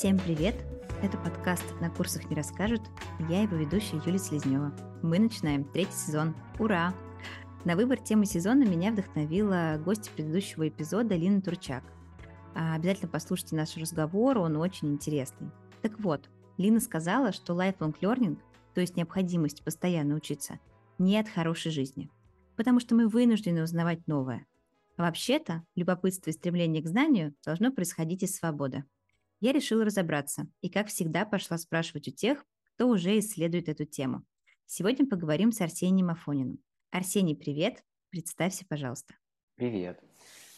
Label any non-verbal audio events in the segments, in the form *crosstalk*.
Всем привет! Это подкаст «На курсах не расскажут» я его ведущая Юлия Слезнева. Мы начинаем третий сезон. Ура! На выбор темы сезона меня вдохновила гость предыдущего эпизода Лина Турчак. А, обязательно послушайте наш разговор, он очень интересный. Так вот, Лина сказала, что lifelong learning, то есть необходимость постоянно учиться, не от хорошей жизни, потому что мы вынуждены узнавать новое. А вообще-то, любопытство и стремление к знанию должно происходить из свободы. Я решила разобраться и, как всегда, пошла спрашивать у тех, кто уже исследует эту тему. Сегодня поговорим с Арсением Афониным. Арсений, привет! Представься, пожалуйста. Привет.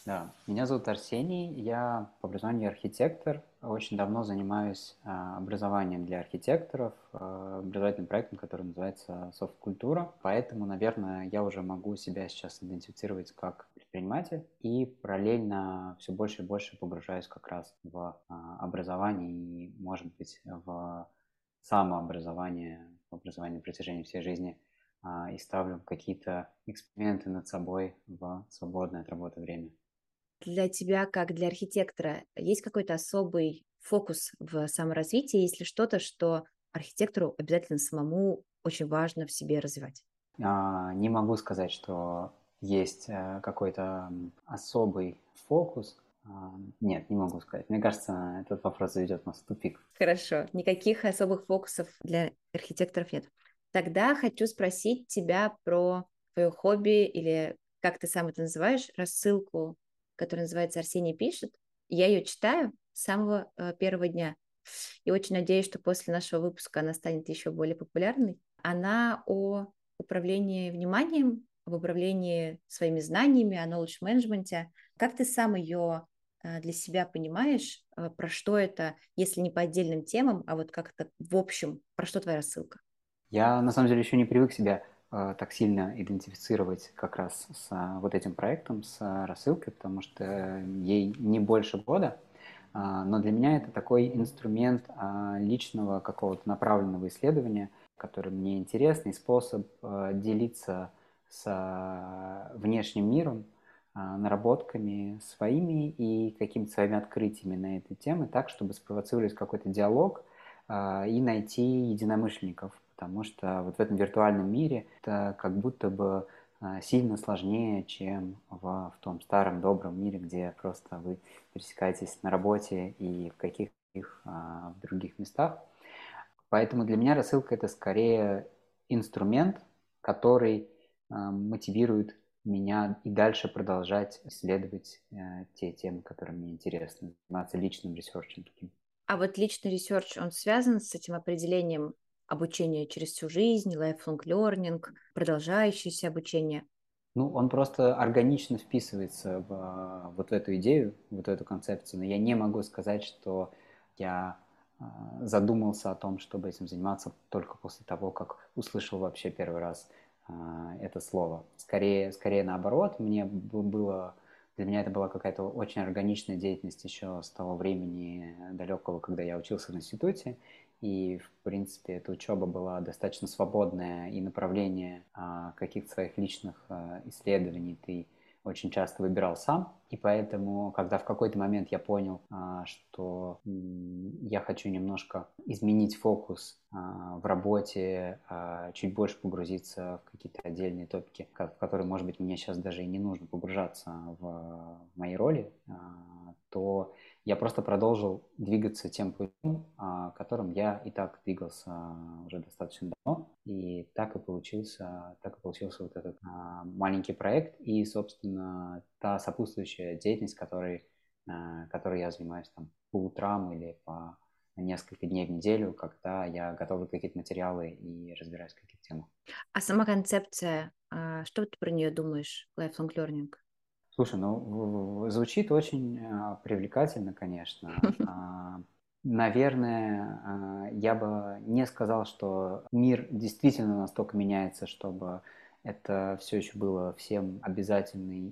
Да, меня зовут Арсений, я по образованию архитектор, очень давно занимаюсь а, образованием для архитекторов, а, образовательным проектом, который называется «Софт-культура», поэтому, наверное, я уже могу себя сейчас идентифицировать как предприниматель и параллельно все больше и больше погружаюсь как раз в а, образование и, может быть, в самообразование, в образование на протяжении всей жизни и ставлю какие-то эксперименты над собой в свободное от работы время для тебя, как для архитектора, есть какой-то особый фокус в саморазвитии, есть ли что-то, что архитектору обязательно самому очень важно в себе развивать? А, не могу сказать, что есть э, какой-то особый фокус. А, нет, не могу сказать. Мне кажется, этот вопрос заведет нас в тупик. Хорошо. Никаких особых фокусов для архитекторов нет. Тогда хочу спросить тебя про твое хобби или как ты сам это называешь, рассылку которая называется «Арсений пишет». Я ее читаю с самого э, первого дня. И очень надеюсь, что после нашего выпуска она станет еще более популярной. Она о управлении вниманием, об управлении своими знаниями, о knowledge менеджменте. Как ты сам ее э, для себя понимаешь, э, про что это, если не по отдельным темам, а вот как-то в общем, про что твоя рассылка? Я на самом деле еще не привык себя так сильно идентифицировать как раз с э, вот этим проектом, с э, рассылкой, потому что ей не больше года, но для меня это такой инструмент личного какого-то направленного исследования, который мне интересный, способ делиться с внешним миром, наработками своими и какими-то своими открытиями на этой теме, так, чтобы спровоцировать какой-то диалог и найти единомышленников потому что вот в этом виртуальном мире это как будто бы а, сильно сложнее, чем в, в том старом добром мире, где просто вы пересекаетесь на работе и в каких-то а, других местах. Поэтому для меня рассылка это скорее инструмент, который а, мотивирует меня и дальше продолжать исследовать э, те темы, которые мне интересны, заниматься личным research ем таким. А вот личный research, он связан с этим определением обучение через всю жизнь, lifelong learning, продолжающееся обучение? Ну, он просто органично вписывается в а, вот эту идею, вот эту концепцию, но я не могу сказать, что я а, задумался о том, чтобы этим заниматься только после того, как услышал вообще первый раз а, это слово. Скорее, скорее наоборот, мне было для меня это была какая-то очень органичная деятельность еще с того времени далекого, когда я учился в институте. И, в принципе, эта учеба была достаточно свободная, и направление а, каких-то своих личных а, исследований ты очень часто выбирал сам. И поэтому, когда в какой-то момент я понял, а, что я хочу немножко изменить фокус а, в работе, а, чуть больше погрузиться в какие-то отдельные топики, в которые, может быть, мне сейчас даже и не нужно погружаться в моей роли, то я просто продолжил двигаться тем путем, а, которым я и так двигался уже достаточно давно. И так и получился, так и получился вот этот а, маленький проект и, собственно, та сопутствующая деятельность, которой, а, которой я занимаюсь там по утрам или по несколько дней в неделю, когда я готовлю какие-то материалы и разбираюсь в каких-то темах. А сама концепция, что ты про нее думаешь, lifelong learning? Слушай, ну звучит очень а, привлекательно, конечно. *laughs* А, наверное, а, я бы не сказал, что мир действительно настолько меняется, чтобы это все еще было всем обязательно и,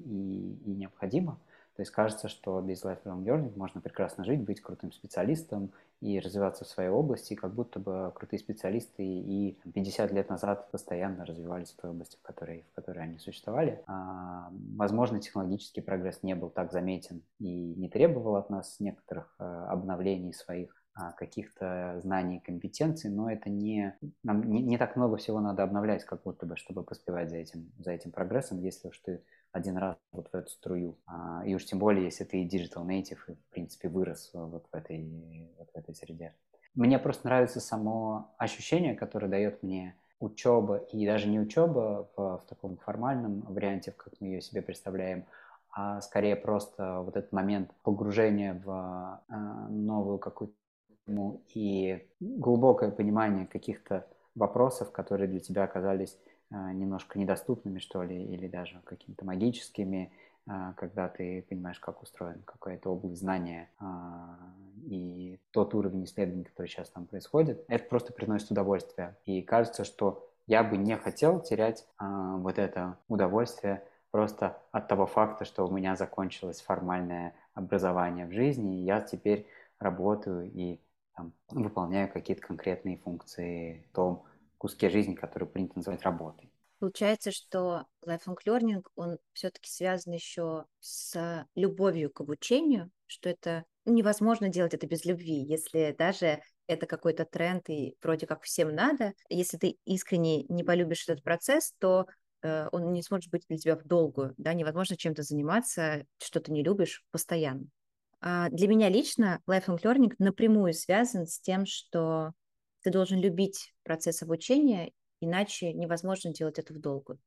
и необходимо. То есть кажется, что без lifelong learning можно прекрасно жить, быть крутым специалистом и развиваться в своей области, как будто бы крутые специалисты и 50 лет назад постоянно развивались в той области, в которой, в которой они существовали. А, возможно, технологический прогресс не был так заметен и не требовал от нас некоторых а, обновлений своих а, каких-то знаний компетенций, но это не, нам не, не так много всего надо обновлять, как будто бы, чтобы поспевать за этим, за этим прогрессом, если уж ты один раз вот в эту струю. А, и уж тем более, если ты digital native и, в принципе, вырос вот в этой, вот в этой среде. Мне просто нравится само ощущение, которое дает мне учеба, и даже не учеба в, в таком формальном варианте, как мы ее себе представляем, а скорее просто вот этот момент погружения в э, новую какую-то и глубокое понимание каких-то вопросов, которые для тебя оказались э, немножко недоступными, что ли, или даже какими-то магическими, э, когда ты понимаешь, как устроен какая-то область знания э, и тот уровень исследований, который сейчас там происходит, это просто приносит удовольствие. И кажется, что я бы не хотел терять вот это удовольствие просто от того факта, что у меня закончилось формальное образование в жизни, и я теперь работаю и там, выполняю какие-то конкретные функции в том куске жизни, который принято называть работой. Получается, что lifelong learning, он все-таки связан еще с любовью к обучению, что это невозможно делать это без любви, если даже это какой-то тренд и вроде как всем надо. Если ты искренне не полюбишь этот процесс, то Э, он не сможет быть для тебя в долгую, да, невозможно чем-то заниматься, что ты не любишь постоянно. А для меня лично lifelong learning напрямую связан с тем, что ты должен любить процесс обучения, иначе невозможно делать это в долгую.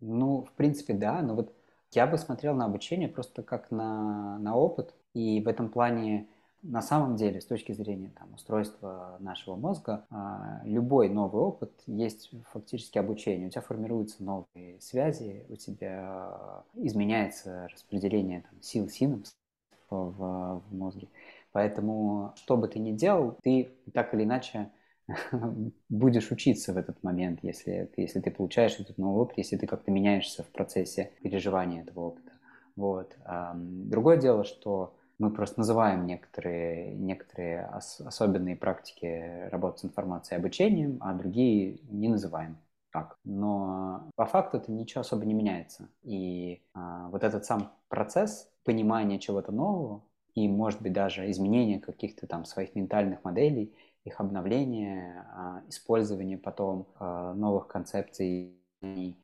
Ну, в принципе, да, но вот я бы смотрел на обучение просто как на, на опыт, и в этом плане на самом деле, с точки зрения там, устройства нашего мозга, а, любой новый опыт есть фактически обучение. У тебя формируются новые связи, у тебя изменяется распределение там, сил синапс в, в мозге. Поэтому, что бы ты ни делал, ты так или иначе *laughs* будешь учиться в этот момент, если, если ты получаешь этот новый опыт, если ты как-то меняешься в процессе переживания этого опыта. Вот. Другое дело, что мы просто называем некоторые, некоторые ос, особенные практики работы с информацией обучением, а другие не называем так. Но по факту это ничего особо не меняется. И а, вот этот сам процесс понимания чего-то нового и, может быть, даже изменения каких-то там своих ментальных моделей, их обновление, а, использование потом а, новых концепций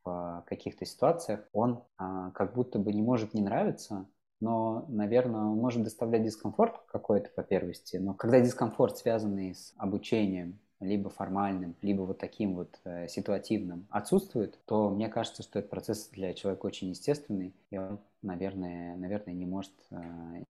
в каких-то ситуациях, он а, как будто бы не может не нравиться, но, наверное, может доставлять дискомфорт какой-то по первости, но когда дискомфорт, связанный с обучением, либо формальным, либо вот таким вот э, ситуативным отсутствует, то мне кажется, что этот процесс для человека очень естественный, и он, наверное, наверное не может э,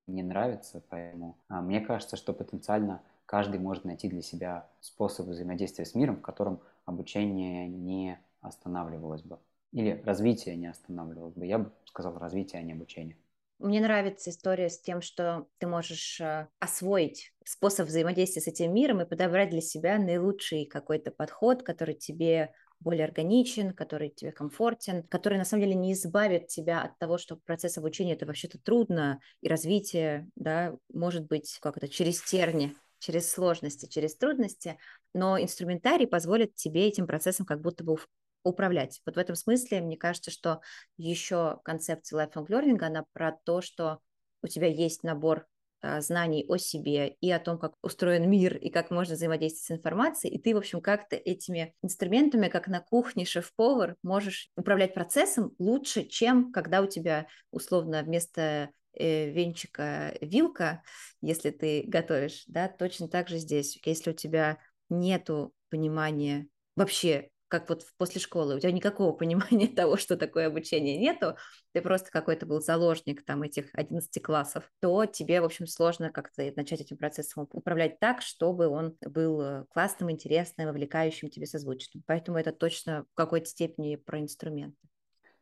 не нравиться, поэтому а мне кажется, что потенциально каждый может найти для себя способ взаимодействия с миром, в котором обучение не останавливалось бы, или развитие не останавливалось бы. Я бы сказал развитие, а не обучение. Мне нравится история с тем, что ты можешь э, освоить способ взаимодействия с этим миром и подобрать для себя наилучший какой-то подход, который тебе более органичен, который тебе комфортен, который на самом деле не избавит тебя от того, что процесс обучения это вообще-то трудно, и развитие, да, может быть, как это, через терни, через сложности, через трудности, но инструментарий позволит тебе этим процессом как будто бы управлять. Вот в этом смысле, мне кажется, что еще концепция lifelong learning, она про то, что у тебя есть набор а, знаний о себе и о том, как устроен мир и как можно взаимодействовать с информацией, и ты, в общем, как-то этими инструментами, как на кухне шеф-повар, можешь управлять процессом лучше, чем когда у тебя, условно, вместо э, венчика вилка, если ты готовишь, да, точно так же здесь. Если у тебя нету понимания вообще как вот после школы, у тебя никакого *laughs* понимания того, что такое обучение нету, ты просто какой-то был заложник там этих 11 классов, то тебе, в общем, сложно как-то начать этим процессом управлять так, чтобы он был э, классным, интересным, вовлекающим тебе созвучным. Поэтому это точно в какой-то степени про инструменты.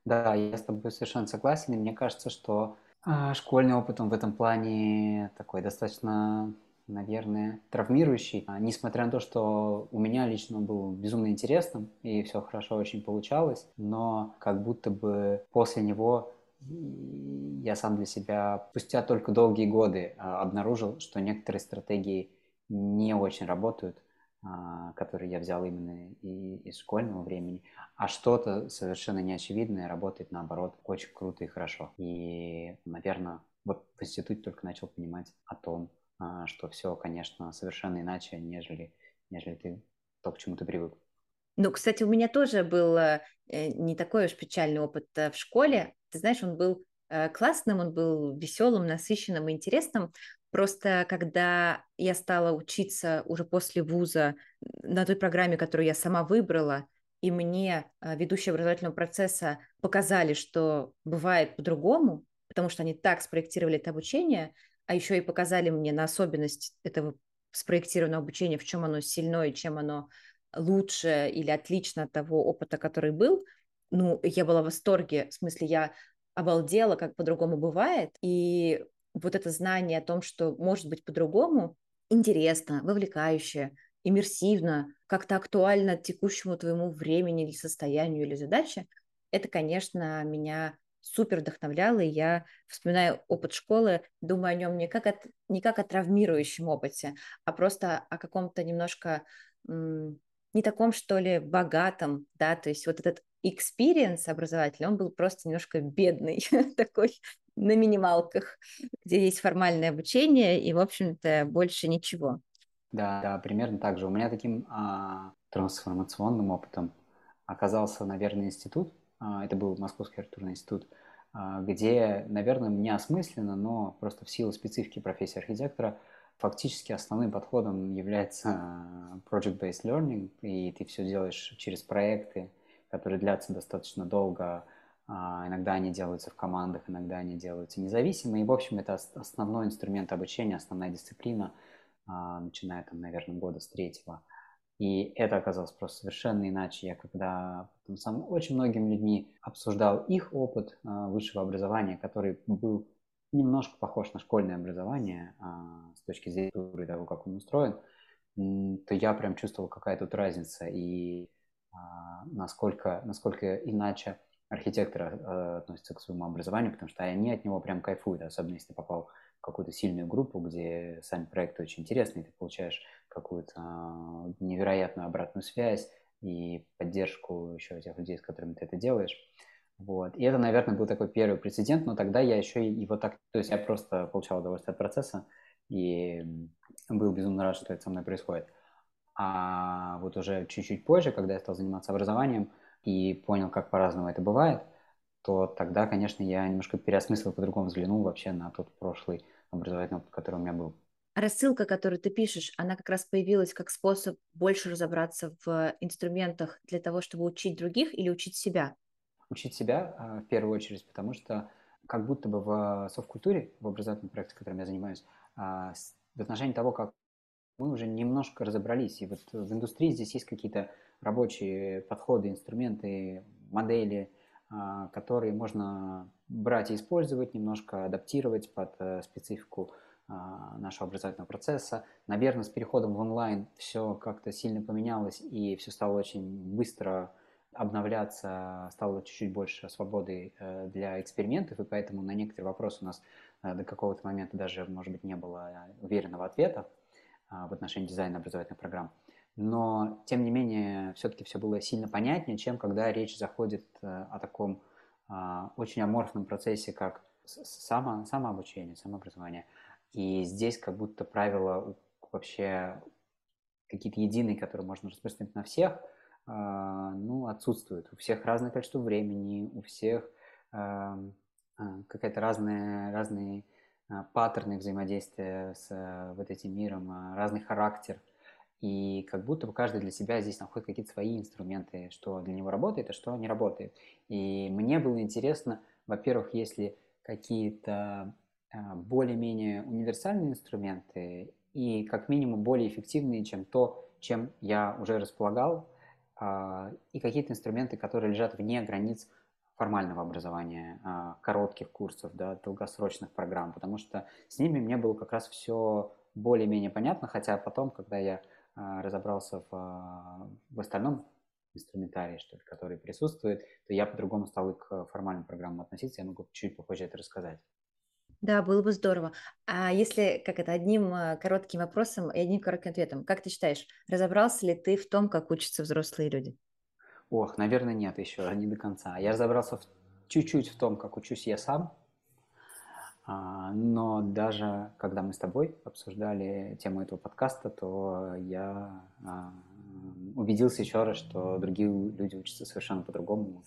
Да, я с тобой совершенно согласен, и мне кажется, что а, школьный опыт, он в этом плане такой достаточно наверное, травмирующий. А, несмотря на то, что у меня лично он был безумно интересным, и все хорошо очень получалось, но как будто бы после него я сам для себя, спустя только долгие годы, а, обнаружил, что некоторые стратегии не очень работают, а, которые я взял именно из школьного времени, а что-то совершенно неочевидное работает наоборот очень круто и хорошо. И, наверное, вот в институте только начал понимать о том, что все, конечно, совершенно иначе, нежели, нежели ты то, к чему ты привык. Ну, кстати, у меня тоже был э, не такой уж печальный опыт в школе. Ты знаешь, он был классным, он был веселым, насыщенным и интересным. Просто когда я стала учиться уже после вуза на той программе, которую я сама выбрала, и мне а, ведущие образовательного процесса показали, что бывает по-другому, потому что они так спроектировали это обучение, а еще и показали мне на особенность этого спроектированного обучения, в чем оно сильное, чем оно лучше или отлично от того опыта, который был, ну, я была в восторге, в смысле, я обалдела, как по-другому бывает, и вот это знание о том, что может быть по-другому, интересно, вовлекающе, иммерсивно, как-то актуально текущему твоему времени или состоянию или задаче, это, конечно, меня супер вдохновляло, и я вспоминаю опыт школы, думаю о нем не как, от, не как о травмирующем опыте, а просто о каком-то немножко не таком, что ли, богатом, да, то есть вот этот experience образовательный, он был просто немножко бедный, *laughs* такой на минималках, где есть формальное обучение и, в общем-то, больше ничего. Да, да, примерно так же. У меня таким а, трансформационным опытом оказался, наверное, институт. А, это был Московский архитектурный институт, а, где, наверное, неосмысленно, но просто в силу специфики профессии архитектора фактически основным подходом является project-based learning, и ты все делаешь через проекты, которые длятся достаточно долго, а, иногда они делаются в командах, иногда они делаются независимо. И, в общем, это основной инструмент обучения, основная дисциплина, начиная, там, наверное, года с третьего. И это оказалось просто совершенно иначе. Я когда потом сам очень многими людьми обсуждал их опыт а, высшего образования, который был немножко похож на школьное образование с точки зрения того, как он устроен, то я прям чувствовал, какая тут разница и насколько, насколько иначе архитекторы относятся к своему образованию, потому что они от него прям кайфуют, особенно если попал в какую-то сильную группу, где сами проекты очень интересные, ты получаешь какую-то а, невероятную обратную связь и поддержку еще тех людей, с которыми ты это делаешь. Вот. И это, наверное, был такой первый прецедент, но тогда я еще и вот так, то есть я просто получал удовольствие от процесса и был безумно рад, что это со мной происходит. А вот уже чуть-чуть позже, когда я стал заниматься образованием, и понял, как по-разному это бывает, то тогда, конечно, я немножко переосмыслил, по-другому взглянул вообще на тот прошлый образовательный опыт, который у меня был. Рассылка, которую ты пишешь, она как раз появилась как способ больше разобраться в инструментах для того, чтобы учить других или учить себя? Учить себя а, в первую очередь, потому что как будто бы в совкультуре, в образовательном проекте, которым я занимаюсь, а, в отношении того, как мы уже немножко разобрались. И вот в индустрии здесь есть какие-то рабочие подходы, инструменты, модели, а, которые можно брать и использовать, немножко адаптировать под э, специфику а, нашего образовательного процесса. Наверное, с переходом в онлайн все как-то сильно поменялось, и все стало очень быстро обновляться, стало чуть-чуть больше свободы э, для экспериментов, и поэтому на некоторые вопросы у нас э, до какого-то момента даже, может быть, не было уверенного ответа в отношении дизайна образовательных программ но тем не менее все-таки все было сильно понятнее, чем когда речь заходит э, о таком а, очень аморфном процессе, как само, самообучение, самообразование. И здесь как будто правила вообще какие-то единые, которые можно распространить на всех, а, ну, отсутствуют. У всех разное количество времени, у всех а, какая-то разная, разные паттерны взаимодействия с э, вот этим миром, разный характер – и как будто бы каждый для себя здесь находит какие-то свои инструменты, что для него работает, а что не работает. И мне было интересно, во-первых, если какие-то а, более-менее универсальные инструменты и как минимум более эффективные, чем то, чем я уже располагал, а, и какие-то инструменты, которые лежат вне границ формального образования, а, коротких курсов, да, долгосрочных программ, потому что с ними мне было как раз все более-менее понятно, хотя потом, когда я разобрался в, а, в остальном инструментарии, что ли, который присутствует, то я по-другому стал к формальным программам относиться. Я могу чуть попозже это рассказать. Да, было бы здорово. А если, как это, одним а, коротким вопросом и одним коротким ответом, как ты считаешь, разобрался ли ты в том, как учатся взрослые люди? Ох, наверное, нет еще, не до конца. Я разобрался в, чуть-чуть в том, как учусь я сам, А, но даже когда мы с тобой обсуждали тему этого подкаста, то я а, убедился еще раз, что другие люди учатся совершенно по-другому.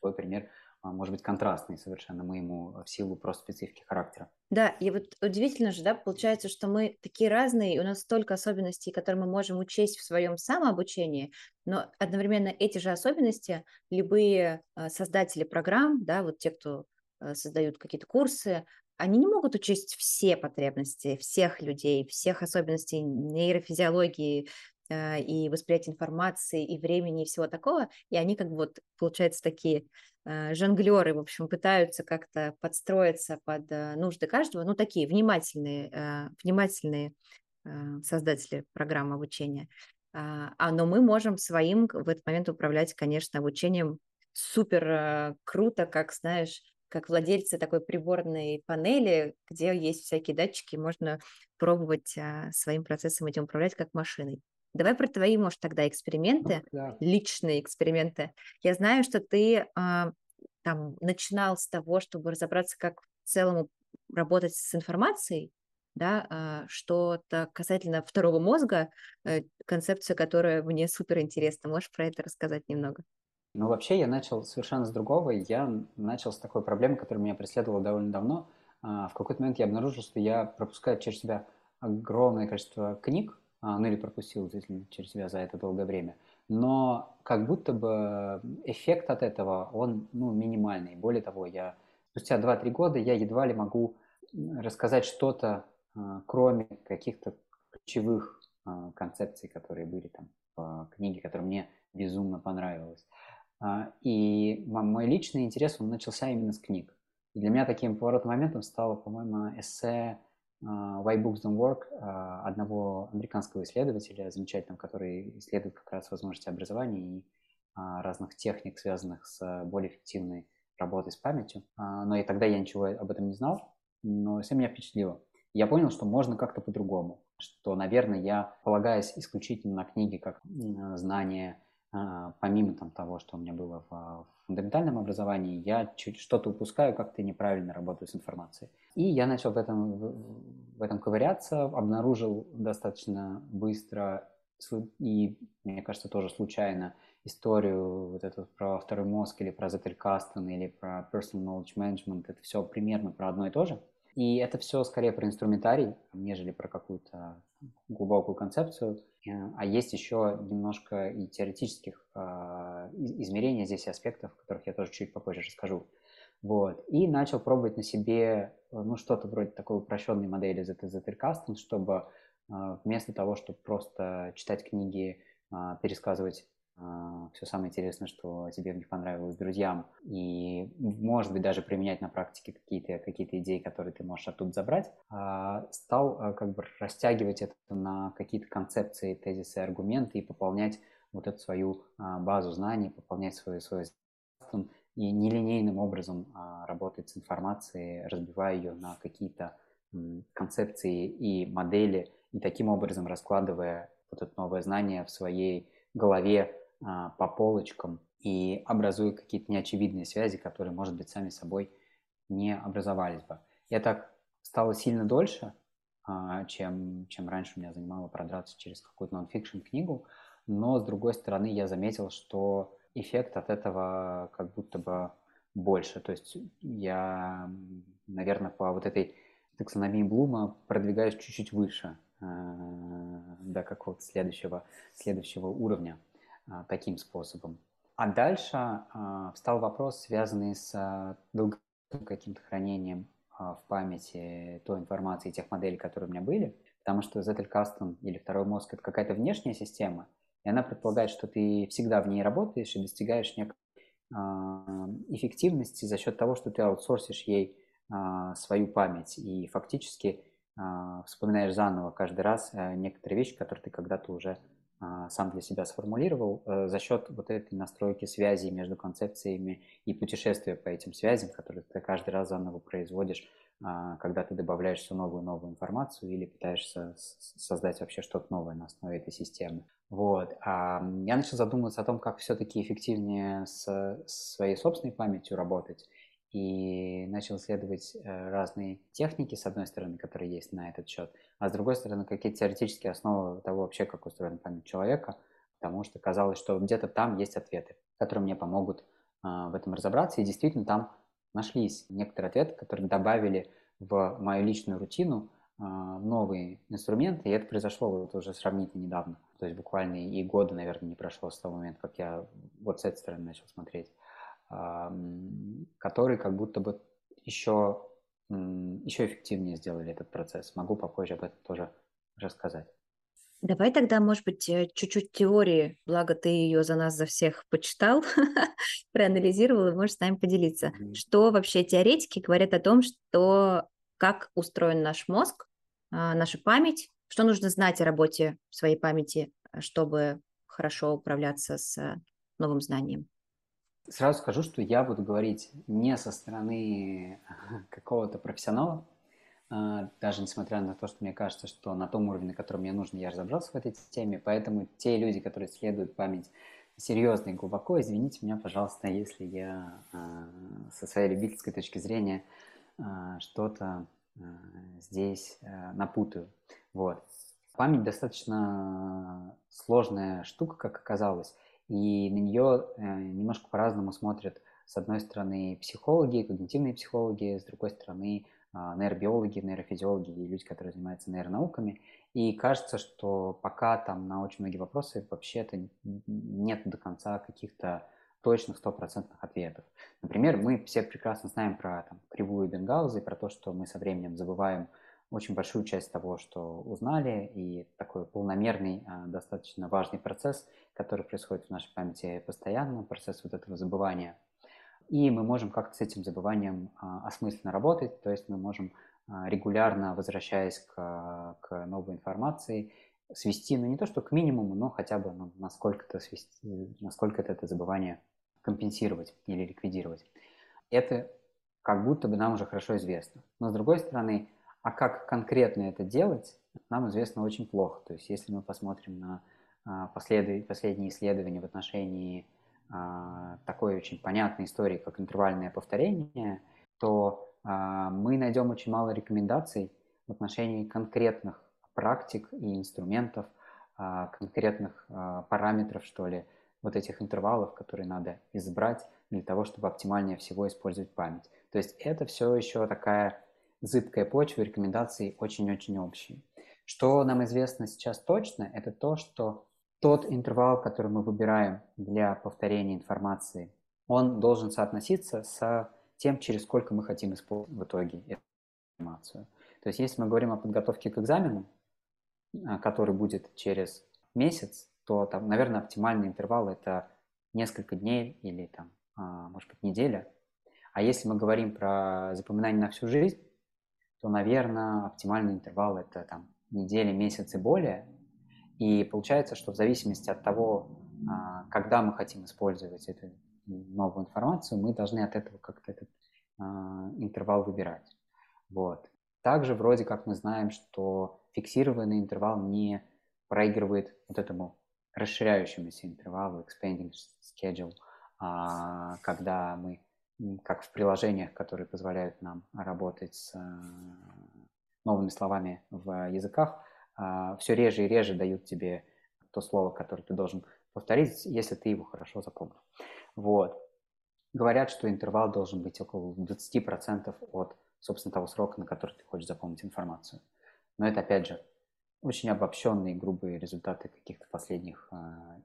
Твой пример а, может быть контрастный совершенно моему в силу просто специфики характера. Да, и вот удивительно же, да, получается, что мы такие разные, и у нас столько особенностей, которые мы можем учесть в своем самообучении, но одновременно эти же особенности любые создатели программ, да, вот те, кто создают какие-то курсы, они не могут учесть все потребности всех людей, всех особенностей нейрофизиологии э, и восприятия информации, и времени, и всего такого. И они как бы вот, получается, такие э, жонглеры, в общем, пытаются как-то подстроиться под э, нужды каждого. Ну, такие внимательные, э, внимательные э, создатели программы обучения. А, а, но мы можем своим в этот момент управлять, конечно, обучением супер э, круто, как, знаешь, как владельцы такой приборной панели, где есть всякие датчики, можно пробовать а, своим процессом этим управлять как машиной. Давай про твои, может, тогда ну эксперименты, да. личные эксперименты. Я знаю, что ты а, там начинал с того, чтобы разобраться, как в целом работать с информацией, да, а, что-то касательно второго мозга, э, концепция, которая мне супер интересна. Можешь про это рассказать немного? Ну, вообще я начал совершенно с другого. Я начал с такой проблемы, которая меня преследовала довольно давно. А, в какой-то момент я обнаружил, что я пропускаю через себя огромное количество книг, а, ну или пропустил через себя за это долгое время. Но как будто бы эффект от этого, он ну, минимальный. Более того, я спустя 2-3 года я едва ли могу рассказать что-то, а, кроме каких-то ключевых концепций, которые были там в книге, которая мне безумно понравилась. А, и мой личный интерес, он начался именно с книг. И для меня таким поворотным моментом стало, по-моему, эссе а, Why Books Don't Work а, одного американского исследователя, замечательного, который исследует как раз возможности образования и разных техник, связанных с более эффективной работой с памятью. Но и тогда я ничего об этом не знал, но все меня впечатлило. Я понял, что можно как-то по-другому, что, наверное, я, полагаясь исключительно на книги как знание помимо там, того, что у меня было в фундаментальном образовании, я чуть что-то упускаю, как-то неправильно работаю с информацией. И я начал в этом, в этом ковыряться, обнаружил достаточно быстро и, мне кажется, тоже случайно историю вот эту про второй мозг или про Zettelkasten или про personal knowledge management. Это все примерно про одно и то же. И это все скорее про инструментарий, нежели про какую-то глубокую концепцию. Э, а есть еще немножко и теоретических э, измерений здесь и аспектов, о которых я тоже чуть попозже расскажу. Вот. И начал пробовать на себе э, ну, что-то вроде такой упрощенной модели Zettelkasten, чтобы э, вместо того, чтобы просто читать книги, э, пересказывать а, все самое интересное, что тебе в них понравилось друзьям, и, может быть, даже применять на практике какие-то какие идеи, которые ты можешь оттуда забрать, а, стал а, как бы растягивать это на какие-то концепции, тезисы, аргументы и пополнять вот эту свою базу знаний, пополнять свою, свою и нелинейным образом работать с информацией, разбивая ее на какие-то концепции и модели, и таким образом раскладывая вот это новое знание в своей голове а, по полочкам и образуя какие-то неочевидные связи, которые, может быть, сами собой не образовались бы. Я так стало сильно дольше, а, чем, чем раньше меня занимало продраться через какую-то нон-фикшн книгу, но, с другой стороны, я заметил, что эффект от этого как будто бы больше. То есть я, наверное, по вот этой таксономии Блума продвигаюсь чуть-чуть выше а, до какого-то следующего, следующего уровня. А, таким способом. А дальше а, встал вопрос, связанный с а, долгосрочным каким-то хранением в памяти той информации, тех моделей, которые у меня были, потому что Zettelkasten или второй мозг – это какая-то внешняя система, и она предполагает, что ты всегда в ней работаешь и достигаешь некой эффективности за счет того, что ты аутсорсишь ей свою память и фактически вспоминаешь заново каждый раз некоторые вещи, которые ты когда-то уже сам для себя сформулировал э, за счет вот этой настройки связей между концепциями и путешествия по этим связям, которые ты каждый раз заново производишь, а, когда ты добавляешь все новую новую информацию или пытаешься создать вообще что-то новое на основе этой системы. Вот. А я начал задумываться о том, как все-таки эффективнее с своей собственной памятью работать. И начал исследовать э, разные техники, с одной стороны, которые есть на этот счет, а с другой стороны, какие-то теоретические основы того вообще, как устроена память человека, потому что казалось, что где-то там есть ответы, которые мне помогут в этом разобраться, и действительно там нашлись некоторые ответы, которые добавили в мою личную рутину новые инструменты, и это произошло вот уже сравнительно недавно. То есть буквально и года, наверное, не прошло с того момента, как я вот с этой стороны начал смотреть, которые как будто бы еще, еще эффективнее сделали этот процесс. Могу попозже об этом тоже рассказать. Давай тогда, может быть, э, чуть-чуть теории, благо ты ее за нас, за всех почитал, *laughs* проанализировал и можешь с нами поделиться. Mm-hmm. Что вообще теоретики говорят о том, что как устроен наш мозг, а, наша память, что нужно знать о работе своей памяти, э, чтобы хорошо управляться с новым знанием? Сразу скажу, что я буду говорить не со стороны *laughs* какого-то профессионала, а, даже несмотря на то, что мне кажется, что на том уровне, на котором мне нужно, я разобрался в этой теме, поэтому те люди, которые исследуют память серьезно и глубоко, извините меня, пожалуйста, если я а, со своей любительской точки зрения что-то здесь напутаю. Вот. Память достаточно сложная штука, как оказалось, и на нее э, немножко по-разному смотрят, с одной стороны, психологи, когнитивные психологи, с другой стороны, а, нейробиологи, нейрофизиологи и люди, которые занимаются нейронауками. И кажется, что пока там на очень многие вопросы вообще-то нет до конца каких-то точных стопроцентных ответов. Например, мы все прекрасно знаем про там, кривую Бенгауза и про то, что мы со временем забываем очень большую часть того, что узнали, и такой полномерный, а, достаточно важный процесс, который происходит в нашей памяти постоянно, процесс вот этого забывания. И мы можем как-то с этим забыванием а, осмысленно работать, то есть мы можем а, регулярно, возвращаясь к, к новой информации, свести, ну не то что к минимуму, но хотя бы ну, насколько-то свести, насколько-то это забывание компенсировать или ликвидировать. Это как будто бы нам уже хорошо известно. Но с другой стороны, а как конкретно это делать, нам известно очень плохо. То есть если мы посмотрим на а, последние исследования в отношении а, такой очень понятной истории, как интервальное повторение, то а, мы найдем очень мало рекомендаций в отношении конкретных практик и инструментов, конкретных параметров, что ли, вот этих интервалов, которые надо избрать для того, чтобы оптимальнее всего использовать память. То есть это все еще такая зыбкая почва, рекомендации очень-очень общие. Что нам известно сейчас точно, это то, что тот интервал, который мы выбираем для повторения информации, он должен соотноситься с тем, через сколько мы хотим использовать в итоге эту информацию. То есть если мы говорим о подготовке к экзамену, а, который будет через месяц, то там, наверное, оптимальный интервал это несколько дней или там, а, может быть, неделя. А если мы говорим про запоминание на всю жизнь, то, наверное, оптимальный интервал это там недели, месяц и более. И получается, что в зависимости от того, а, когда мы хотим использовать эту новую информацию, мы должны от этого как-то этот а, интервал выбирать. Вот. Также вроде как мы знаем, что фиксированный интервал не проигрывает вот этому расширяющемуся интервалу, expanding schedule, а, когда мы как в приложениях, которые позволяют нам работать с э, новыми словами в языках, а, все реже и реже дают тебе то слово, которое ты должен повторить, если ты его хорошо запомнил. Вот. Говорят, что интервал должен быть около 20% от, собственно, того срока, на который ты хочешь запомнить информацию. Но это, опять же, очень обобщенные, грубые результаты каких-то последних э,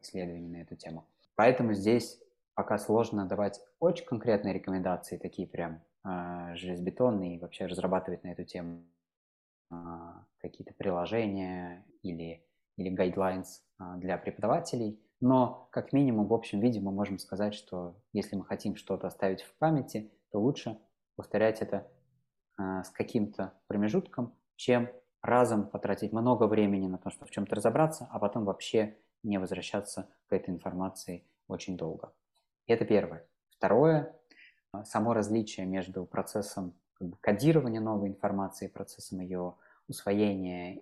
исследований на эту тему. Поэтому здесь пока сложно давать очень конкретные рекомендации, такие прям э, железобетонные, и вообще разрабатывать на эту тему э, какие-то приложения или, или guidelines э, для преподавателей. Но как минимум в общем виде мы можем сказать, что если мы хотим что-то оставить в памяти, то лучше повторять это э, с каким-то промежутком, чем разом потратить много времени на то, чтобы в чем-то разобраться, а потом вообще не возвращаться к этой информации очень долго. Это первое. Второе, а, само различие между процессом кодирования новой информации, процессом ее усвоения,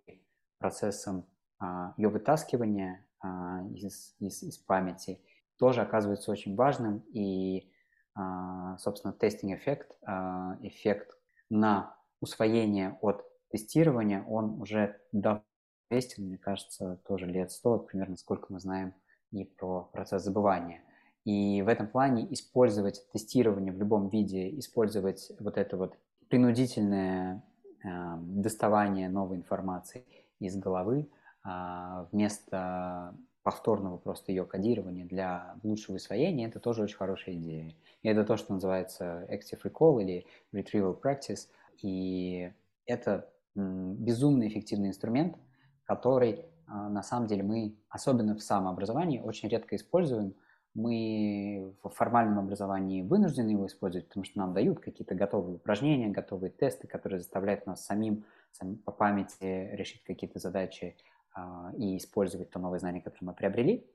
процессом а, ее вытаскивания а, из, из, из памяти тоже оказывается очень важным. И собственно, тестинг-эффект, эффект на усвоение от тестирования, он уже давно известен, мне кажется, тоже лет сто, примерно сколько мы знаем и про процесс забывания. И в этом плане использовать тестирование в любом виде, использовать вот это вот принудительное э, доставание новой информации из головы э, вместо повторного просто ее кодирования для лучшего усвоения, это тоже очень хорошая идея. И это то, что называется Active Recall или Retrieval Practice. И это безумно эффективный инструмент, который а, на самом деле мы, особенно в самообразовании, очень редко используем. Мы в формальном образовании вынуждены его использовать, потому что нам дают какие-то готовые упражнения, готовые тесты, которые заставляют нас самим, самим по памяти решить какие-то задачи а, и использовать то новое знание, которое мы приобрели.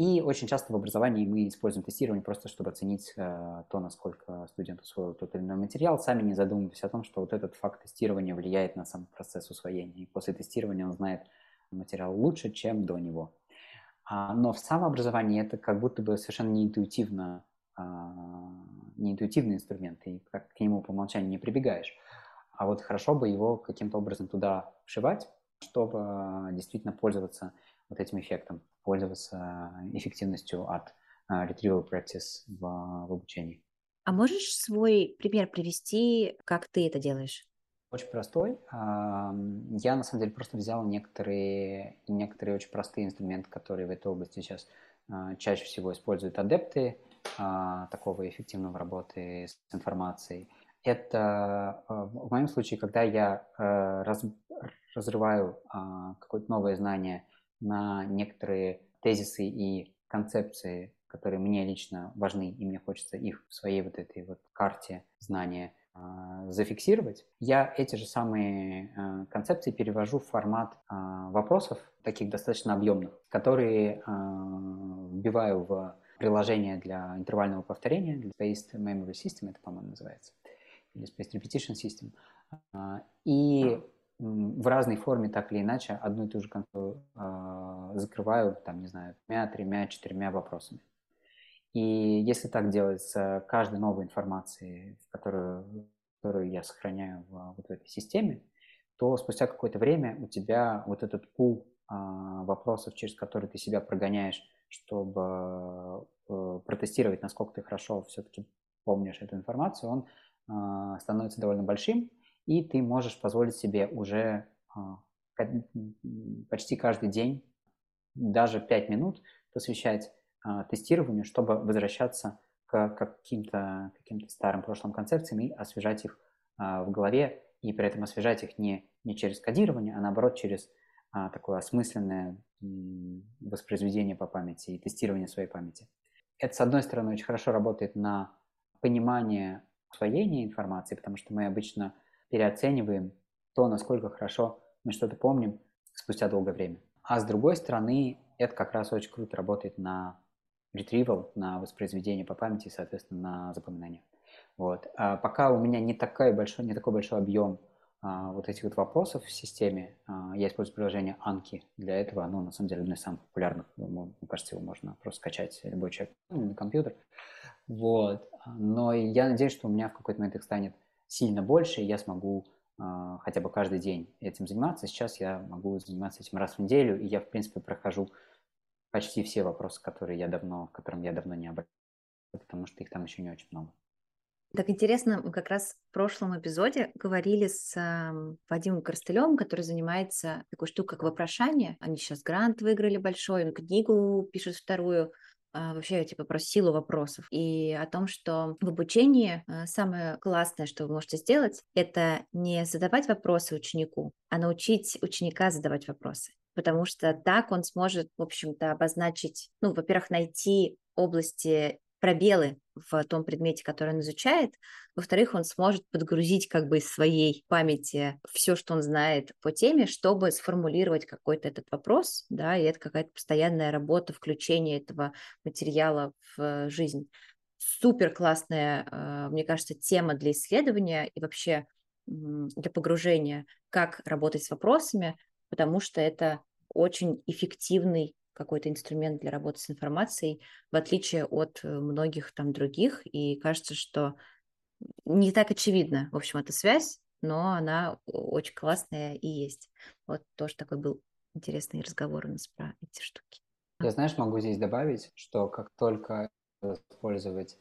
И очень часто в образовании мы используем тестирование просто, чтобы оценить э, то, насколько студент усвоил тот или иной материал, сами не задумываясь о том, что вот этот факт тестирования влияет на сам процесс усвоения. И после тестирования он знает материал лучше, чем до него. А, но в самообразовании это как будто бы совершенно неинтуитивно, а, неинтуитивный инструмент, и как к нему по умолчанию не прибегаешь. А вот хорошо бы его каким-то образом туда вшивать, чтобы а, действительно пользоваться вот этим эффектом, пользоваться эффективностью от uh, retrieval practice в, в обучении. А можешь свой пример привести, как ты это делаешь? Очень простой. Я, на самом деле, просто взял некоторые, некоторые очень простые инструменты, которые в этой области сейчас а, чаще всего используют адепты а, такого эффективного работы с информацией. Это в моем случае, когда я раз, разрываю а, какое-то новое знание на некоторые тезисы и концепции, которые мне лично важны, и мне хочется их в своей вот этой вот карте знания а, зафиксировать, я эти же самые а, концепции перевожу в формат вопросов, таких достаточно объемных, которые вбиваю в приложение для интервального повторения, для Spaced Memory System, это, по-моему, называется, или Spaced Repetition System. И в разной форме, так или иначе, одну и ту же э, закрываю, там, не знаю, тремя, тремя, четырьмя вопросами. И если так делать с каждой новой информацией, которую, которую я сохраняю в, вот в этой системе, то спустя какое-то время у тебя вот этот пул э, вопросов, через который ты себя прогоняешь, чтобы э, протестировать, насколько ты хорошо все-таки помнишь эту информацию, он э, становится довольно большим, и ты можешь позволить себе уже а, почти каждый день, даже 5 минут посвящать а, тестированию, чтобы возвращаться к каким-то каким старым прошлым концепциям и освежать их а, в голове, и при этом освежать их не, не через кодирование, а наоборот через такое осмысленное воспроизведение по памяти и тестирование своей памяти. Это, с одной стороны, очень хорошо работает на понимание усвоения информации, потому что мы обычно переоцениваем то, насколько хорошо мы что-то помним спустя долгое время. А с другой стороны, это как раз очень круто работает на retrieval, на воспроизведение по памяти соответственно, на запоминание. Вот. А пока у меня не такой большой, не такой большой объем а, вот этих вот вопросов в системе, а, я использую приложение Anki для этого. Оно, на самом деле, одно из самых популярных. Мне кажется, его можно просто скачать любой человек на компьютер. Вот. Но я надеюсь, что у меня в какой-то момент их станет сильно больше, и я смогу э, хотя бы каждый день этим заниматься. Сейчас я могу заниматься этим раз в неделю, и я, в принципе, прохожу почти все вопросы, которые я давно, к которым я давно не обратился, потому что их там еще не очень много. Так интересно, мы как раз в прошлом эпизоде говорили с э, Вадимом Корстылем, который занимается такой штукой, как вопрошание. Они сейчас грант выиграли большой, он книгу пишет вторую а, вообще типа про силу вопросов и о том, что в обучении а, самое классное, что вы можете сделать, это не задавать вопросы ученику, а научить ученика задавать вопросы. Потому что так он сможет, в общем-то, обозначить, ну, во-первых, найти области пробелы в том предмете, который он изучает. Во-вторых, он сможет подгрузить как бы из своей памяти все, что он знает по теме, чтобы сформулировать какой-то этот вопрос, да, и это какая-то постоянная работа, включение этого материала в жизнь. Супер классная, а, мне кажется, тема для исследования и вообще для погружения, как работать с вопросами, потому что это очень эффективный какой-то инструмент для работы с информацией, в отличие от многих там других. И кажется, что не так очевидно, в общем, эта связь, но она очень классная и есть. Вот тоже такой был интересный разговор у нас про эти штуки. Я, знаешь, могу здесь добавить, что как только использовать,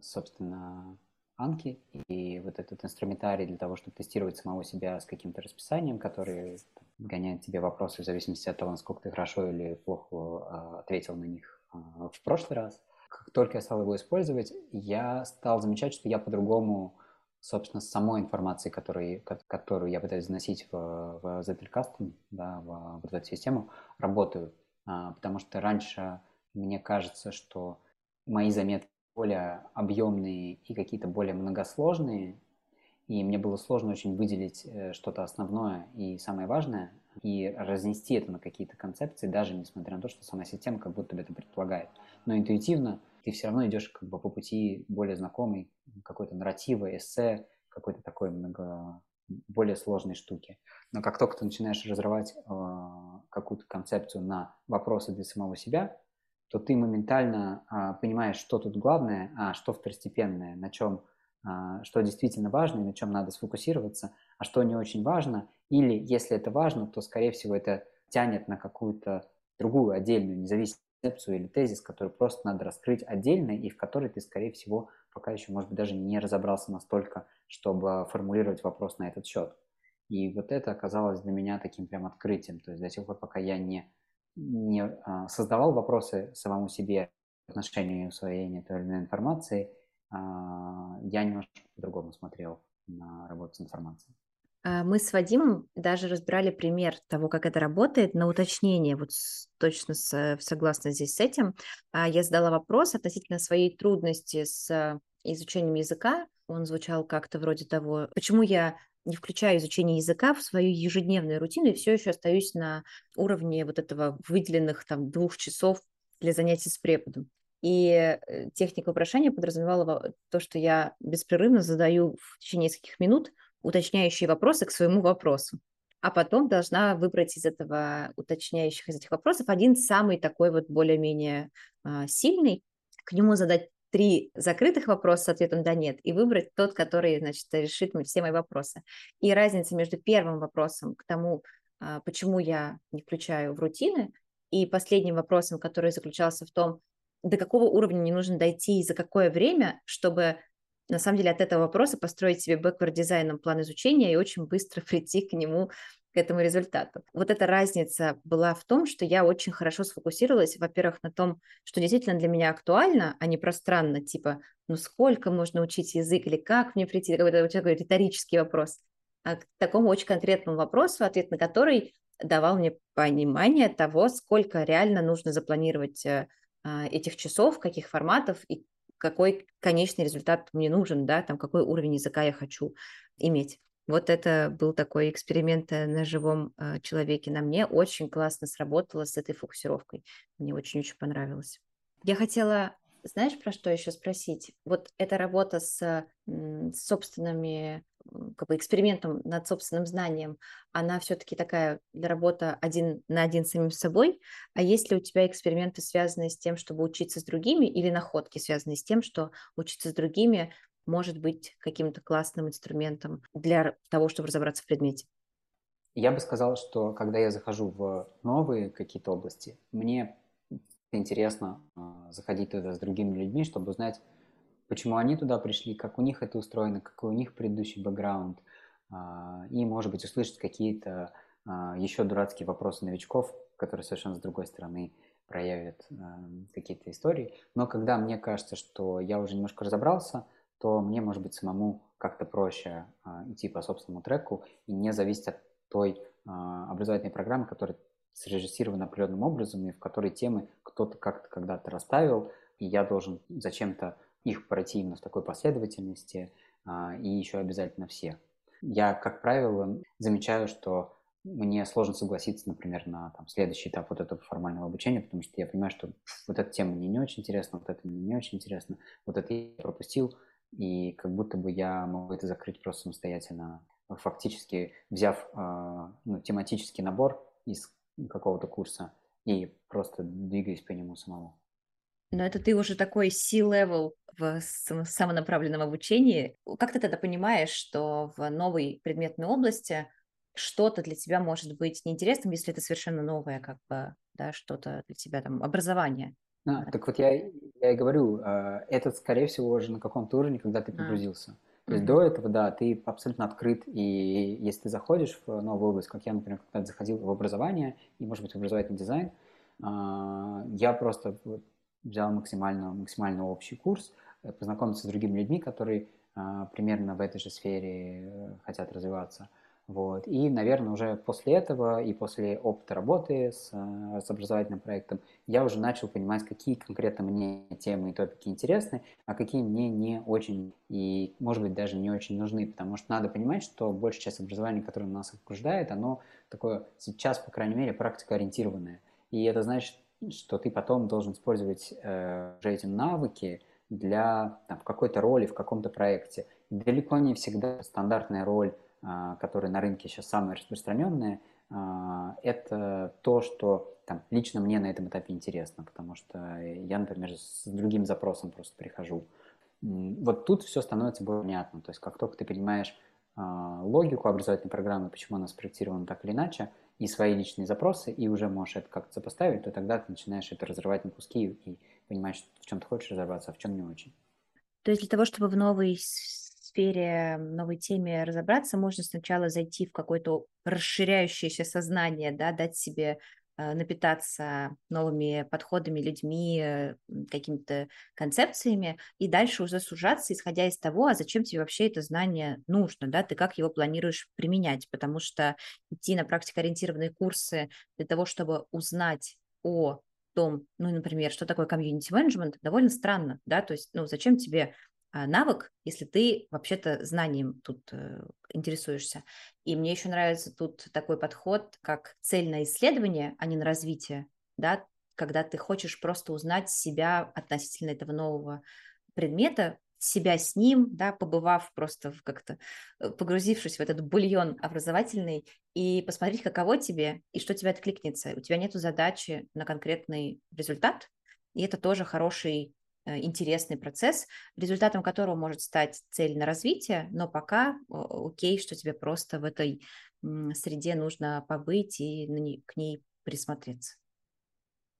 собственно, анки и вот этот инструментарий для того, чтобы тестировать самого себя с каким-то расписанием, который гоняет тебе вопросы в зависимости от того, насколько ты хорошо или плохо а, ответил на них а, в прошлый раз. Как только я стал его использовать, я стал замечать, что я по-другому собственно, с самой информацией, которую, которую я пытаюсь заносить в, в Zettelkasten, да, в, в эту систему, работаю. А, потому что раньше мне кажется, что мои заметки более объемные и какие-то более многосложные, и мне было сложно очень выделить э, что-то основное и самое важное, и разнести это на какие-то концепции, даже несмотря на то, что сама система как будто бы это предполагает. Но интуитивно ты все равно идешь как бы по пути более знакомой какой-то нарратива, эссе, какой-то такой много более сложной штуки. Но как только ты начинаешь разрывать э, какую-то концепцию на вопросы для самого себя, то ты моментально э, понимаешь, что тут главное, а что второстепенное, на чем, э, что действительно важно и на чем надо сфокусироваться, а что не очень важно. Или если это важно, то, скорее всего, это тянет на какую-то другую отдельную независимую концепцию или тезис, который просто надо раскрыть отдельно и в который ты, скорее всего, пока еще, может быть, даже не разобрался настолько, чтобы формулировать вопрос на этот счет. И вот это оказалось для меня таким прям открытием. То есть до тех пор, пока я не, не а, создавал вопросы самому себе в отношении усвоения той или иной информации, а, я немножко по-другому смотрел на работу с информацией. А, мы с Вадимом даже разбирали пример того, как это работает, на уточнение, вот точно с, согласна здесь с этим. Я задала вопрос относительно своей трудности с изучением языка. Он звучал как-то вроде того, почему я не включаю изучение языка в свою ежедневную рутину и все еще остаюсь на уровне вот этого выделенных там двух часов для занятий с преподом. И э, техника вопрошания подразумевала то, что я беспрерывно задаю в течение нескольких минут уточняющие вопросы к своему вопросу. А потом должна выбрать из этого уточняющих из этих вопросов один самый такой вот более-менее а, сильный, к нему задать три закрытых вопроса с ответом «да», «нет», и выбрать тот, который, значит, решит все мои вопросы. И разница между первым вопросом к тому, а, почему я не включаю в рутины, и последним вопросом, который заключался в том, до какого уровня не нужно дойти и за какое время, чтобы на самом деле от этого вопроса построить себе бэквард-дизайном план изучения и очень быстро *laughs* прийти к нему, к этому результату. Вот эта разница была в том, что я очень хорошо сфокусировалась, во-первых, на том, что действительно для меня актуально, а не пространно, типа, ну сколько можно учить язык или как мне прийти, какой-то такой риторический вопрос, а к такому очень конкретному вопросу, ответ на который давал мне понимание того, сколько реально нужно запланировать э, а, этих часов, каких форматов и какой конечный результат мне нужен, да, там какой уровень языка я хочу иметь. Вот это был такой эксперимент э, на живом э, человеке. На мне очень классно сработало с этой фокусировкой. Мне очень-очень понравилось. Я хотела, знаешь, про что еще спросить? Вот эта работа с, с собственными как бы экспериментом над собственным знанием, она все-таки такая для работы один на один с самим собой, а есть ли у тебя эксперименты, связанные с тем, чтобы учиться с другими, или находки, связанные с тем, что учиться с другими может быть каким-то классным инструментом для того, чтобы разобраться в предмете? Я бы сказал, что когда я захожу в новые какие-то области, мне интересно а, заходить туда с другими людьми, чтобы узнать, почему они туда пришли, как у них это устроено, какой у них предыдущий бэкграунд, а, и, может быть, услышать какие-то а, еще дурацкие вопросы новичков, которые совершенно с другой стороны проявят какие-то истории. Но когда мне кажется, что я уже немножко разобрался, то мне, может быть, самому как-то проще идти по собственному треку и не зависеть от той образовательной программы, которая срежиссирована определенным образом и в которой темы кто-то как-то когда-то расставил, и я должен зачем-то их пройти именно в такой последовательности, а, и еще обязательно все. Я, как правило, замечаю, что мне сложно согласиться, например, на там, следующий этап вот этого формального обучения, потому что я понимаю, что вот эта тема мне не очень интересна, вот это мне не очень интересно, вот это я пропустил, и как будто бы я могу это закрыть просто самостоятельно, фактически взяв э, ну, тематический набор из какого-то курса и просто двигаясь по нему самому. Но это ты уже такой C-level в самонаправленном обучении. Как ты тогда понимаешь, что в новой предметной области что-то для тебя может быть неинтересным, если это совершенно новое, как бы, да, что-то для тебя там, образование? А, так вот я, я и говорю, а, это, скорее всего, уже на каком-то уровне, когда ты а. погрузился. А. То есть mm-hmm. до этого, да, ты абсолютно открыт, и если ты заходишь в новую область, как я, например, когда заходил в образование, и, может быть, в образовательный дизайн, а, я просто взял максимально, максимально общий курс, э, познакомиться с другими людьми, которые примерно в этой же сфере э, хотят развиваться – вот. И, наверное, уже после этого и после опыта работы с, э, с образовательным проектом я уже начал понимать, какие конкретно мне темы и топики интересны, а какие мне не очень и, может быть, даже не очень нужны, потому что надо понимать, что большая часть образования, которое нас окружает, оно такое сейчас, по крайней мере, практикоориентированное. И это значит, что ты потом должен использовать э, уже эти навыки для там, какой-то роли, в каком-то проекте. Далеко не всегда стандартная роль которые на рынке сейчас самые распространенные, а, это то, что там, лично мне на этом этапе интересно, потому что я, например, с другим запросом просто прихожу. Вот тут все становится более понятно. То есть как только ты понимаешь а, логику образовательной программы, почему она спроектирована так или иначе, и свои личные запросы, и уже можешь это как-то сопоставить, то тогда ты начинаешь это разрывать на куски и понимаешь, в чем ты хочешь разобраться, а в чем не очень. То есть для того, чтобы в новой сфере, новой теме разобраться, можно сначала зайти в какое-то расширяющееся сознание, да, дать себе э, напитаться новыми подходами, людьми, э, какими-то концепциями, и дальше уже сужаться, исходя из того, а зачем тебе вообще это знание нужно, да, ты как его планируешь применять, потому что идти на практикоориентированные курсы для того, чтобы узнать о том, ну, например, что такое комьюнити-менеджмент, довольно странно, да, то есть, ну, зачем тебе навык, если ты вообще-то знанием тут э, интересуешься. И мне еще нравится тут такой подход, как цель на исследование, а не на развитие, да, когда ты хочешь просто узнать себя относительно этого нового предмета, себя с ним, да, побывав просто как-то, э, погрузившись в этот бульон образовательный, и посмотреть, каково тебе, и что тебе откликнется. У тебя нет задачи на конкретный результат, и это тоже хороший интересный процесс, результатом которого может стать цель на развитие, но пока окей, что тебе просто в этой среде нужно побыть и к ней присмотреться.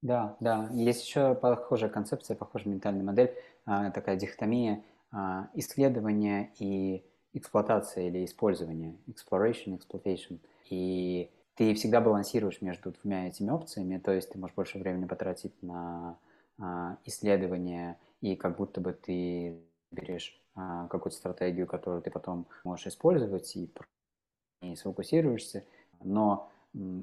Да, да. Есть еще похожая концепция, похожая ментальная модель, а, такая дихотомия а, исследования и эксплуатация или использование, exploration, exploitation. И ты всегда балансируешь между двумя этими опциями, то есть ты можешь больше времени потратить на исследования, и как будто бы ты берешь а, какую-то стратегию, которую ты потом можешь использовать и, и сфокусируешься, но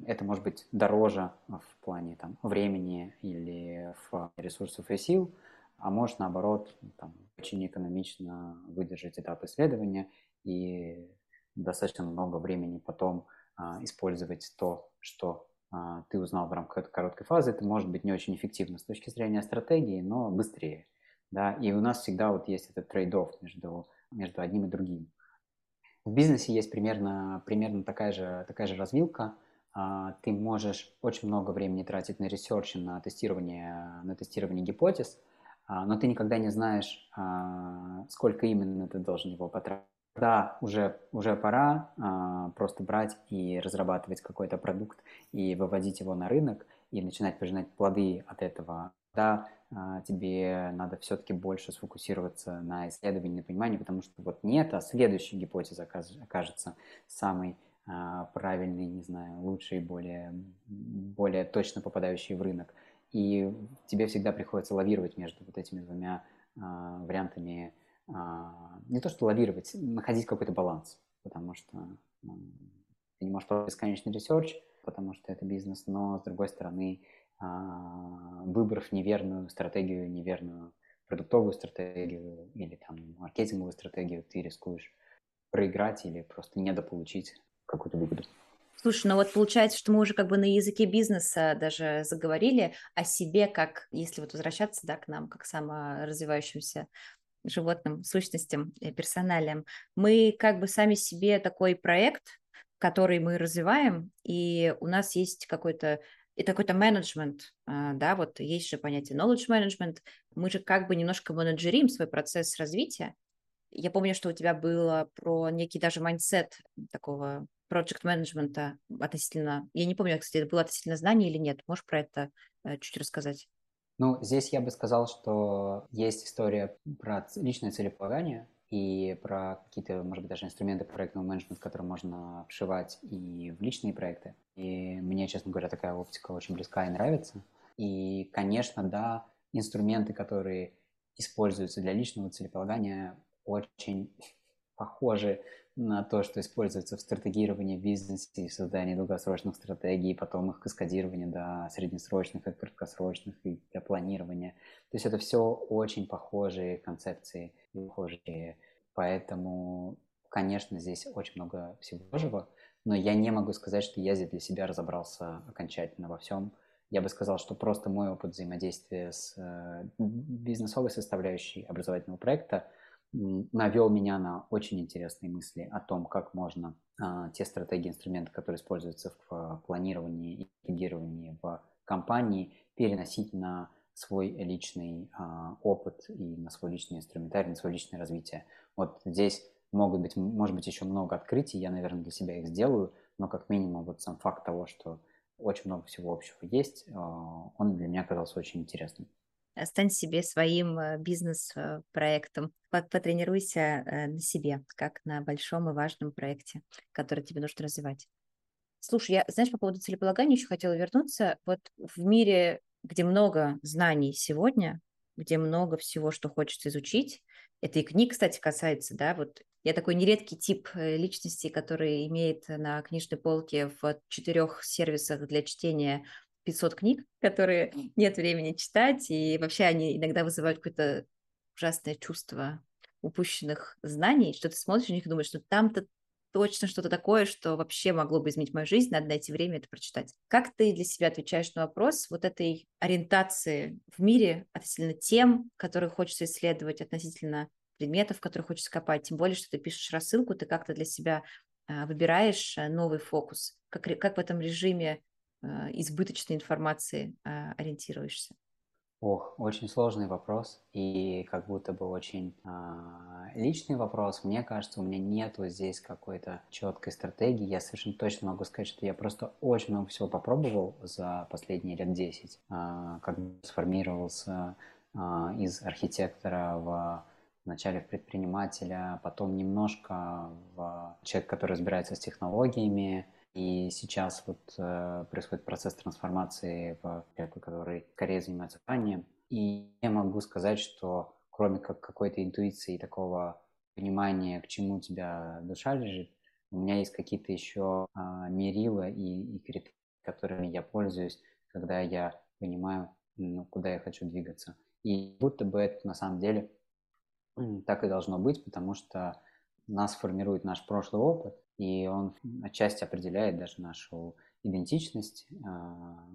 это может быть дороже в плане там, времени или в ресурсов и сил, а может наоборот там, очень экономично выдержать этап исследования и достаточно много времени потом а, использовать то, что а, ты узнал в рамках этой короткой фазы, это может быть не очень эффективно с точки зрения стратегии, но быстрее. Да? И у нас всегда вот есть этот trade-off между, между одним и другим. В бизнесе есть примерно, примерно такая, же, такая же развилка. А, ты можешь очень много времени тратить на research, на тестирование, на тестирование гипотез, а, но ты никогда не знаешь, сколько именно ты должен его потратить да, уже, уже пора а, просто брать и разрабатывать какой-то продукт и выводить его на рынок и начинать пожинать плоды от этого. Да, а, тебе надо все-таки больше сфокусироваться на исследовании, на понимании, потому что вот нет, а следующая гипотеза окажется самой а, правильной, не знаю, лучшей, более, более точно попадающей в рынок. И тебе всегда приходится лавировать между вот этими двумя а, вариантами не то что лавировать, находить какой-то баланс, потому что ну, ты не можешь бесконечный research, потому что это бизнес, но с другой стороны, а, выбрав неверную стратегию, неверную продуктовую стратегию или там маркетинговую стратегию, ты рискуешь проиграть или просто недополучить какую-то выгоду. Слушай, ну вот получается, что мы уже как бы на языке бизнеса даже заговорили о себе, как, если вот возвращаться, да, к нам, как саморазвивающимся животным сущностям, персоналиям, мы как бы сами себе такой проект, который мы развиваем, и у нас есть какой-то это какой-то менеджмент, а, да, вот есть же понятие knowledge management, мы же как бы немножко менеджерим свой процесс развития. Я помню, что у тебя было про некий даже mindset такого project менеджмента относительно, я не помню, кстати, это было относительно знаний или нет, можешь про это э, чуть рассказать? Ну, здесь я бы сказал, что есть история про личное целеполагание, и про какие-то, может быть, даже инструменты проектного менеджмента, которые можно вшивать и в личные проекты. И мне, честно говоря, такая оптика очень близка и нравится. И, конечно, да, инструменты, которые используются для личного целеполагания, очень похожи на то, что используется в стратегировании в бизнесе и в создании долгосрочных стратегий, потом их каскадирование до среднесрочных и краткосрочных и для планирования. То есть это все очень похожие концепции похожие. Поэтому, конечно, здесь очень много всего живого, но я не могу сказать, что я здесь для себя разобрался окончательно во всем. Я бы сказал, что просто мой опыт взаимодействия с э, бизнесовой составляющей образовательного проекта – навел меня на очень интересные мысли о том, как можно а, те стратегии, инструменты, которые используются в а, планировании и лидировании в компании, переносить на свой личный а, опыт и на свой личный инструментарий, на свое личное развитие. Вот здесь могут быть, может быть, еще много открытий, я, наверное, для себя их сделаю, но как минимум вот сам факт того, что очень много всего общего есть, он для меня оказался очень интересным стань себе своим э, бизнес-проектом, потренируйся э, на себе, как на большом и важном проекте, который тебе нужно развивать. Слушай, я, знаешь, по поводу целеполагания еще хотела вернуться. Вот в мире, где много знаний сегодня, где много всего, что хочется изучить, это и книг, кстати, касается, да, вот я такой нередкий тип э, личности, который имеет на книжной полке в четырех сервисах для чтения 500 книг, которые нет времени читать, и вообще они иногда вызывают какое-то ужасное чувство упущенных знаний, что ты смотришь на них и думаешь, что там-то точно что-то такое, что вообще могло бы изменить мою жизнь, надо найти время это прочитать. Как ты для себя отвечаешь на вопрос вот этой ориентации в мире относительно тем, которые хочется исследовать, относительно предметов, которые хочется копать, тем более, что ты пишешь рассылку, ты как-то для себя а, выбираешь а, новый фокус. Как, как в этом режиме Э, избыточной информации а, ориентируешься? Ох, очень сложный вопрос и как будто бы очень э, личный вопрос. Мне кажется, у меня нету здесь какой-то четкой стратегии. Я совершенно точно могу сказать, что я просто очень много всего попробовал за последние лет 10, э, а, как сформировался э, из архитектора в вначале в предпринимателя, потом немножко в человек, который разбирается с технологиями, и сейчас вот э, происходит процесс трансформации в человека, который скорее занимается питанием. И я могу сказать, что кроме как какой-то интуиции и такого понимания, к чему у тебя душа лежит, у меня есть какие-то еще э, мерила и, и критерии, которыми я пользуюсь, когда я понимаю, ну, куда я хочу двигаться. И будто бы это на самом деле так и должно быть, потому что нас формирует наш прошлый опыт, и он отчасти определяет даже нашу идентичность, а,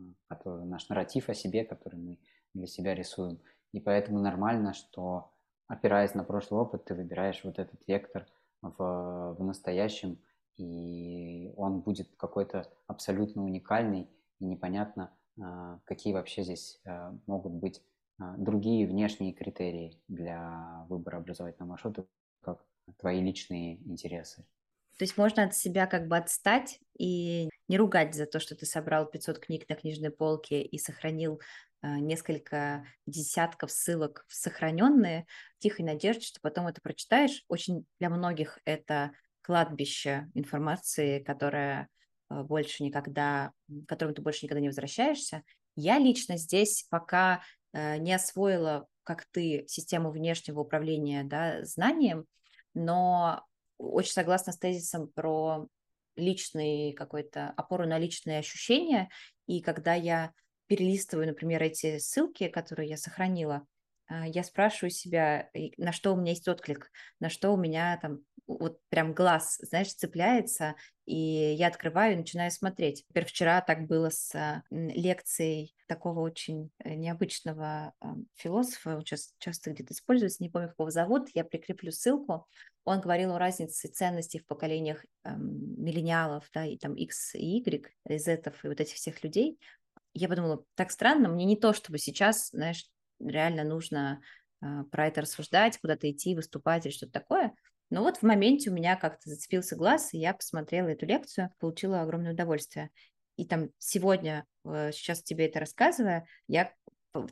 наш нарратив о себе, который мы для себя рисуем. И поэтому нормально, что опираясь на прошлый опыт, ты выбираешь вот этот вектор в, в настоящем, и он будет какой-то абсолютно уникальный, и непонятно, а, какие вообще здесь а, могут быть другие внешние критерии для выбора образовательного маршрута, как твои личные интересы. То есть можно от себя как бы отстать и не ругать за то, что ты собрал 500 книг на книжной полке и сохранил э, несколько десятков ссылок в сохраненные, тихой надежде, что потом это прочитаешь. Очень для многих это кладбище информации, которая э, больше никогда, к которому ты больше никогда не возвращаешься. Я лично здесь пока э, не освоила, как ты, систему внешнего управления да, знанием, но очень согласна с тезисом про личный какой-то опору на личные ощущения. И когда я перелистываю, например, эти ссылки, которые я сохранила, а, я спрашиваю себя, на что у меня есть отклик, на что у меня там вот прям глаз, знаешь, цепляется, и я открываю и начинаю смотреть. Например, вчера так было с а, лекцией такого очень э, необычного а, философа, он сейчас часто где-то используется, не помню, какого зовут, я прикреплю ссылку. Он говорил о разнице ценностей в поколениях эм, миллениалов, да, и там X и Y, Z и вот этих всех людей. я подумала, так странно, мне не то, чтобы сейчас, знаешь, реально нужно э, про это рассуждать, куда-то идти, выступать или что-то такое. Но вот в моменте у меня как-то зацепился глаз, и я посмотрела эту лекцию, получила огромное удовольствие. И там сегодня, э, сейчас тебе это рассказывая, я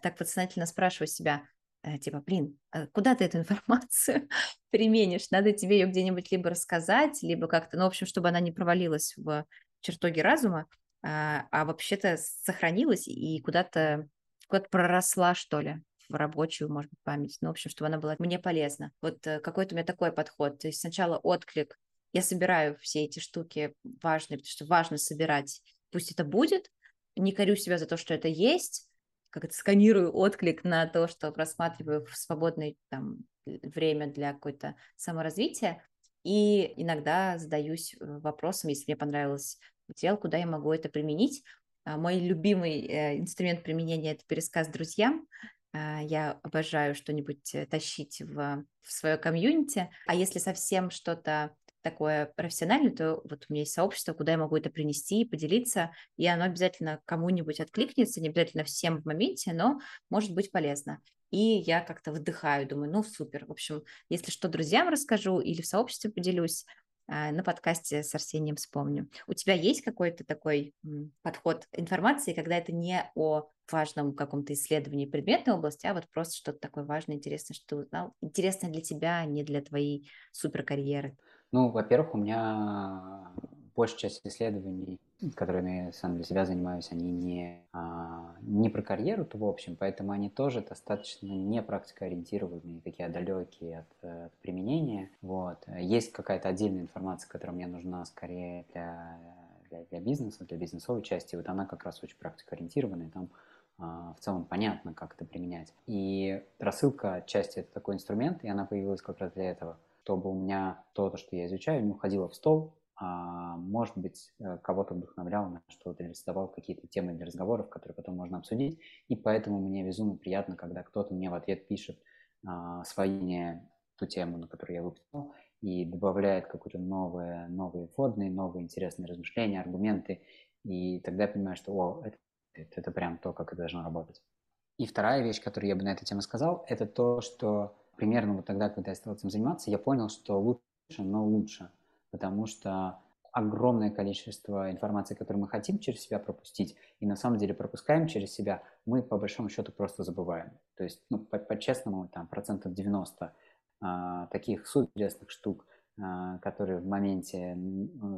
так подсознательно спрашиваю себя, э, типа, блин, а куда ты эту информацию *laughs* применишь? Надо тебе ее где-нибудь либо рассказать, либо как-то, ну, в общем, чтобы она не провалилась в чертоге разума, а, а вообще-то сохранилась и куда-то куда проросла, что ли, в рабочую, может быть, память. Ну, в общем, чтобы она была мне полезна. Вот э, какой-то у меня такой подход. То есть сначала отклик. Я собираю все эти штуки важные, потому что важно собирать. Пусть это будет. Не корю себя за то, что это есть. Как это сканирую отклик на то, что просматриваю в свободное там, время для какой-то саморазвития. И иногда задаюсь э, вопросом, если мне понравилось дел, куда я могу это применить. А, мой любимый э, инструмент применения – это пересказ друзьям. А, я обожаю что-нибудь э, тащить в, в свое комьюнити. А если совсем что-то такое профессиональное, то вот у меня есть сообщество, куда я могу это принести и поделиться, и оно обязательно кому-нибудь откликнется, не обязательно всем в моменте, но может быть полезно. И я как-то выдыхаю, думаю, ну супер. В общем, если что друзьям расскажу или в сообществе поделюсь, на подкасте с Арсением вспомню. У тебя есть какой-то такой подход информации, когда это не о важном каком-то исследовании предметной области, а вот просто что-то такое важное, интересное, что ты узнал, интересное для тебя, а не для твоей суперкарьеры? Ну, во-первых, у меня большая часть исследований, которыми сам для себя занимаюсь, они не, а, не про карьеру, то в общем, поэтому они тоже достаточно не практикоориентированные, такие далекие от, от применения. Вот. Есть какая-то отдельная информация, которая мне нужна скорее для, для, для бизнеса, для бизнесовой части. Вот она как раз очень практикоориентированная, там а, в целом понятно, как это применять. И рассылка отчасти это такой инструмент, и она появилась как раз для этого, чтобы у меня то, что я изучаю, не уходило в стол, может быть, э, кого-то вдохновлял на что-то или создавал какие-то темы для разговоров, которые потом можно обсудить. И поэтому мне безумно приятно, когда кто-то мне в ответ пишет а, свои ту тему, на которую я выписал, и добавляет какие-то новые, новые вводные, новые интересные размышления, аргументы. И тогда я понимаю, что о, это, это, это прям то, как это должно работать. И вторая вещь, которую я бы на эту тему сказал, это то, что примерно вот тогда, когда я стал этим заниматься, я понял, что лучше, но лучше – потому что огромное количество информации, которую мы хотим через себя пропустить, и на самом деле пропускаем через себя, мы по большому счету просто забываем. То есть, ну, по-честному, там процентов 90 а, таких суперинтересных штук, а, которые в моменте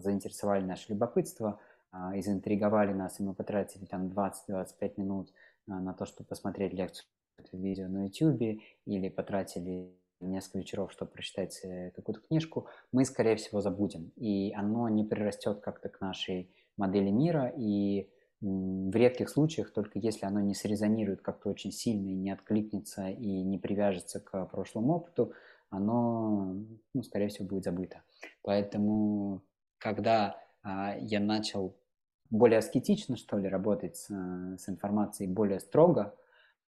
заинтересовали наше любопытство а, и заинтриговали нас, и мы потратили там 20-25 минут а, на то, чтобы посмотреть лекцию видео на YouTube или потратили несколько вечеров, чтобы прочитать э, какую-то книжку, мы, скорее всего, забудем. И оно не прирастет как-то к нашей модели мира. И в редких случаях, только если оно не срезонирует как-то очень сильно и не откликнется и не привяжется к прошлому опыту, оно, ну, скорее всего, будет забыто. Поэтому, когда а, я начал более аскетично, что ли, работать с, с информацией более строго,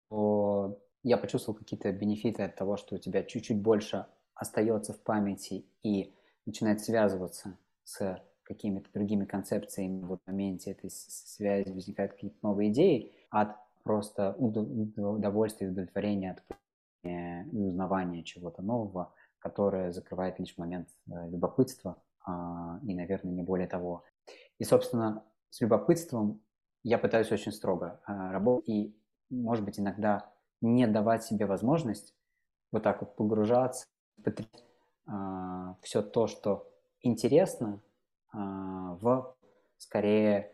то я почувствовал какие-то бенефиты от того, что у тебя чуть-чуть больше остается в памяти и начинает связываться с какими-то другими концепциями. В моменте этой связи возникают какие-то новые идеи от просто удовольствия и удовлетворения от узнавания чего-то нового, которое закрывает лишь момент э, любопытства а, и, наверное, не более того. И, собственно, с любопытством я пытаюсь очень строго а, работать и, может быть, иногда не давать себе возможность вот так вот погружаться, потребить а, все то, что интересно, а, в скорее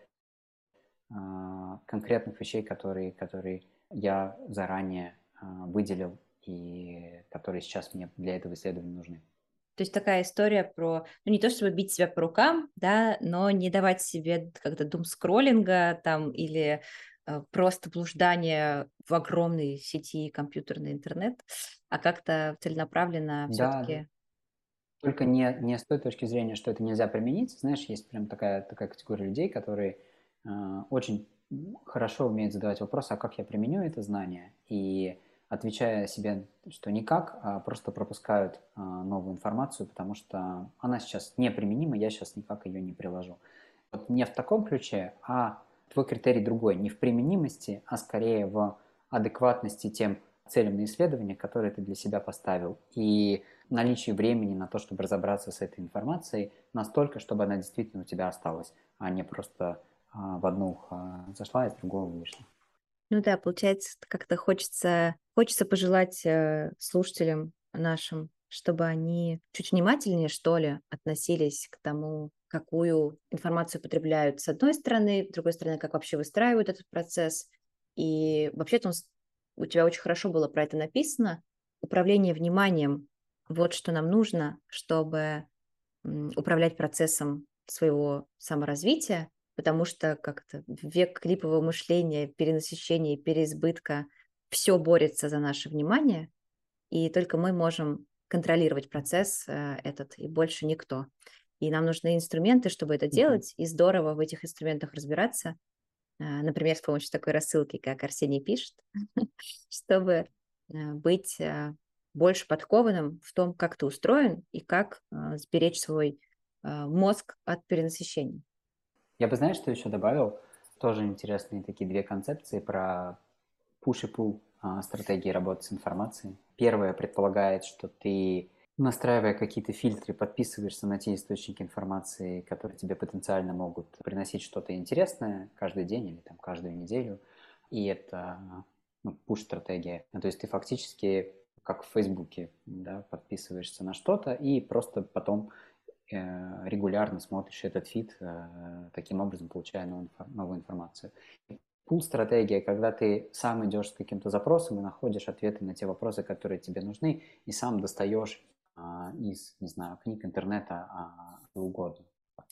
а, конкретных вещей, которые, которые я заранее а, выделил и которые сейчас мне для этого исследования нужны. То есть такая история про, ну не то чтобы бить себя по рукам, да, но не давать себе как-то дум скроллинга там или Э, просто блуждание в огромной сети компьютерный интернет, а как-то целенаправленно все-таки... Да, только не, не с той точки зрения, что это нельзя применить. Знаешь, есть прям такая, такая категория людей, которые э, очень хорошо умеют задавать вопрос, а как я применю это знание? И отвечая себе, что никак, а просто пропускают э, новую информацию, потому что она сейчас неприменима, я сейчас никак ее не приложу. Вот не в таком ключе, а твой критерий другой, не в применимости, а скорее в адекватности тем целям на исследование, которые ты для себя поставил, и наличии времени на то, чтобы разобраться с этой информацией настолько, чтобы она действительно у тебя осталась, а не просто а, в одно ухо зашла, и с другого вышла. Ну да, получается, как-то хочется, хочется пожелать э, слушателям нашим, чтобы они чуть внимательнее, что ли, относились к тому, какую информацию потребляют с одной стороны, с другой стороны, как вообще выстраивают этот процесс. И вообще-то у тебя очень хорошо было про это написано. Управление вниманием – вот что нам нужно, чтобы управлять процессом своего саморазвития, потому что как-то век клипового мышления, перенасыщения, переизбытка все борется за наше внимание, и только мы можем контролировать процесс э, этот, и больше никто. И нам нужны инструменты, чтобы это делать, и здорово в этих инструментах разбираться, э, например, с помощью такой рассылки, как Арсений пишет, *laughs* чтобы э, быть больше подкованным в том, как ты устроен и как сберечь свой мозг от перенасыщения. Я бы, знаешь, что еще добавил? Тоже интересные такие две концепции про push и pull а, стратегии работы с информацией. Первая предполагает, что ты, настраивая какие-то фильтры, подписываешься на те источники информации, которые тебе потенциально могут приносить что-то интересное каждый день или там каждую неделю. И это ну, push-стратегия. То есть ты фактически как в Фейсбуке, да, подписываешься на что-то и просто потом Э, регулярно смотришь этот фид, э, таким образом получая новую, новую информацию. Пул-стратегия, когда ты сам идешь с каким-то запросом и находишь ответы на те вопросы, которые тебе нужны, и сам достаешь из, не знаю, книг интернета, а, угодно.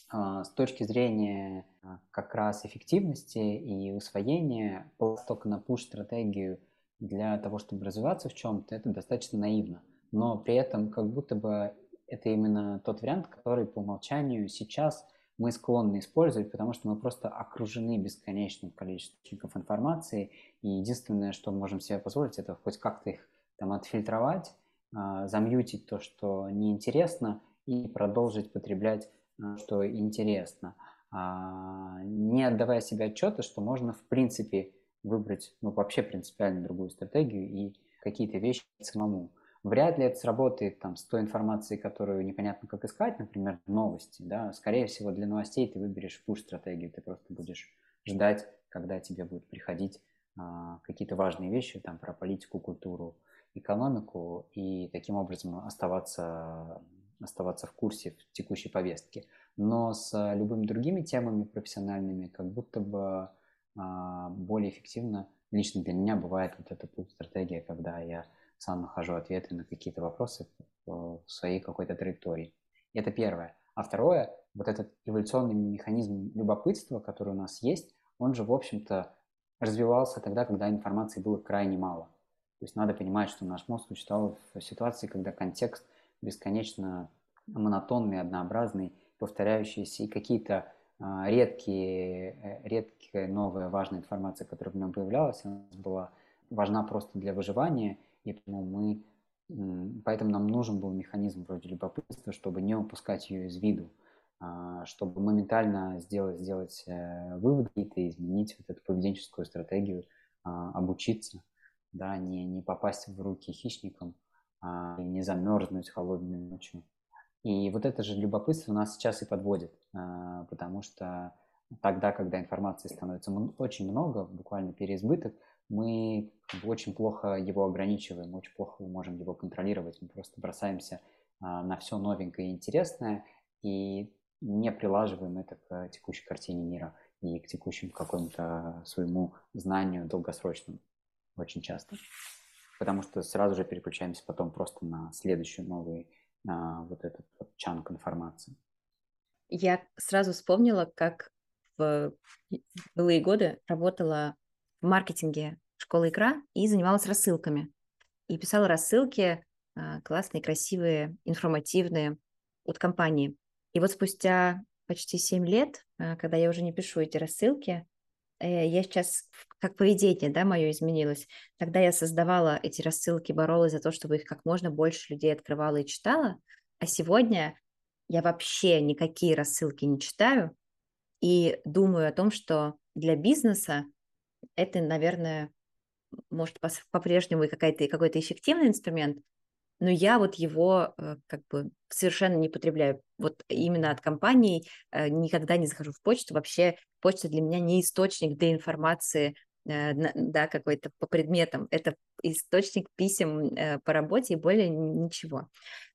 А, с точки зрения а, как раз эффективности и усвоения, только на пуш-стратегию для того, чтобы развиваться в чем-то, это достаточно наивно. Но при этом как будто бы это именно тот вариант, который по умолчанию сейчас мы склонны использовать, потому что мы просто окружены бесконечным количеством информации, и единственное, что мы можем себе позволить, это хоть как-то их там отфильтровать, а, замьютить то, что неинтересно, и продолжить потреблять, а, что интересно, а, не отдавая себе отчета, что можно в принципе выбрать ну, вообще принципиально другую стратегию и какие-то вещи самому. Вряд ли это сработает там, с той информацией, которую непонятно как искать, например, новости. Да? Скорее всего, для новостей ты выберешь пуш-стратегию, ты просто будешь ждать, когда тебе будут приходить а, какие-то важные вещи там, про политику, культуру, экономику, и таким образом оставаться, оставаться в курсе в текущей повестке. Но с любыми другими темами профессиональными как будто бы а, более эффективно лично для меня бывает вот эта пул-стратегия, когда я сам нахожу ответы на какие-то вопросы в своей какой-то траектории. Это первое. А второе, вот этот эволюционный механизм любопытства, который у нас есть, он же, в общем-то, развивался тогда, когда информации было крайне мало. То есть надо понимать, что наш мозг существовал в ситуации, когда контекст бесконечно монотонный, однообразный, повторяющийся, и какие-то а, редкие, э, редкие новая важная информация, которая в нем появлялась, она была важна просто для выживания – и поэтому мы, поэтому нам нужен был механизм вроде любопытства, чтобы не упускать ее из виду, а, чтобы моментально сделать, сделать э, выводы какие-то, изменить вот эту поведенческую стратегию, а, обучиться, да, не, не попасть в руки хищникам, а, и не замерзнуть холодной ночью. И вот это же любопытство нас сейчас и подводит, потому что тогда, когда информации становится очень много, буквально переизбыток, мы очень плохо его ограничиваем, очень плохо можем его контролировать. Мы просто бросаемся а, на все новенькое и интересное и не прилаживаем это к текущей картине мира и к текущему какому-то своему знанию долгосрочному очень часто. Потому что сразу же переключаемся потом просто на следующий новый на вот этот вот чанк информации. Я сразу вспомнила, как в былые годы работала в маркетинге школы икра и занималась рассылками. И писала рассылки а, классные, красивые, информативные от компании. И вот спустя почти 7 лет, а, когда я уже не пишу эти рассылки, я сейчас, как поведение, да, мое изменилось. Тогда я создавала эти рассылки, боролась за то, чтобы их как можно больше людей открывала и читала. А сегодня я вообще никакие рассылки не читаю и думаю о том, что для бизнеса это, наверное, может по-прежнему какой-то какой-то эффективный инструмент, но я вот его э, как бы совершенно не потребляю. Вот именно от компаний э, никогда не захожу в почту. Вообще почта для меня не источник для информации, э, да, какой-то по предметам. Это источник писем по работе и более ничего.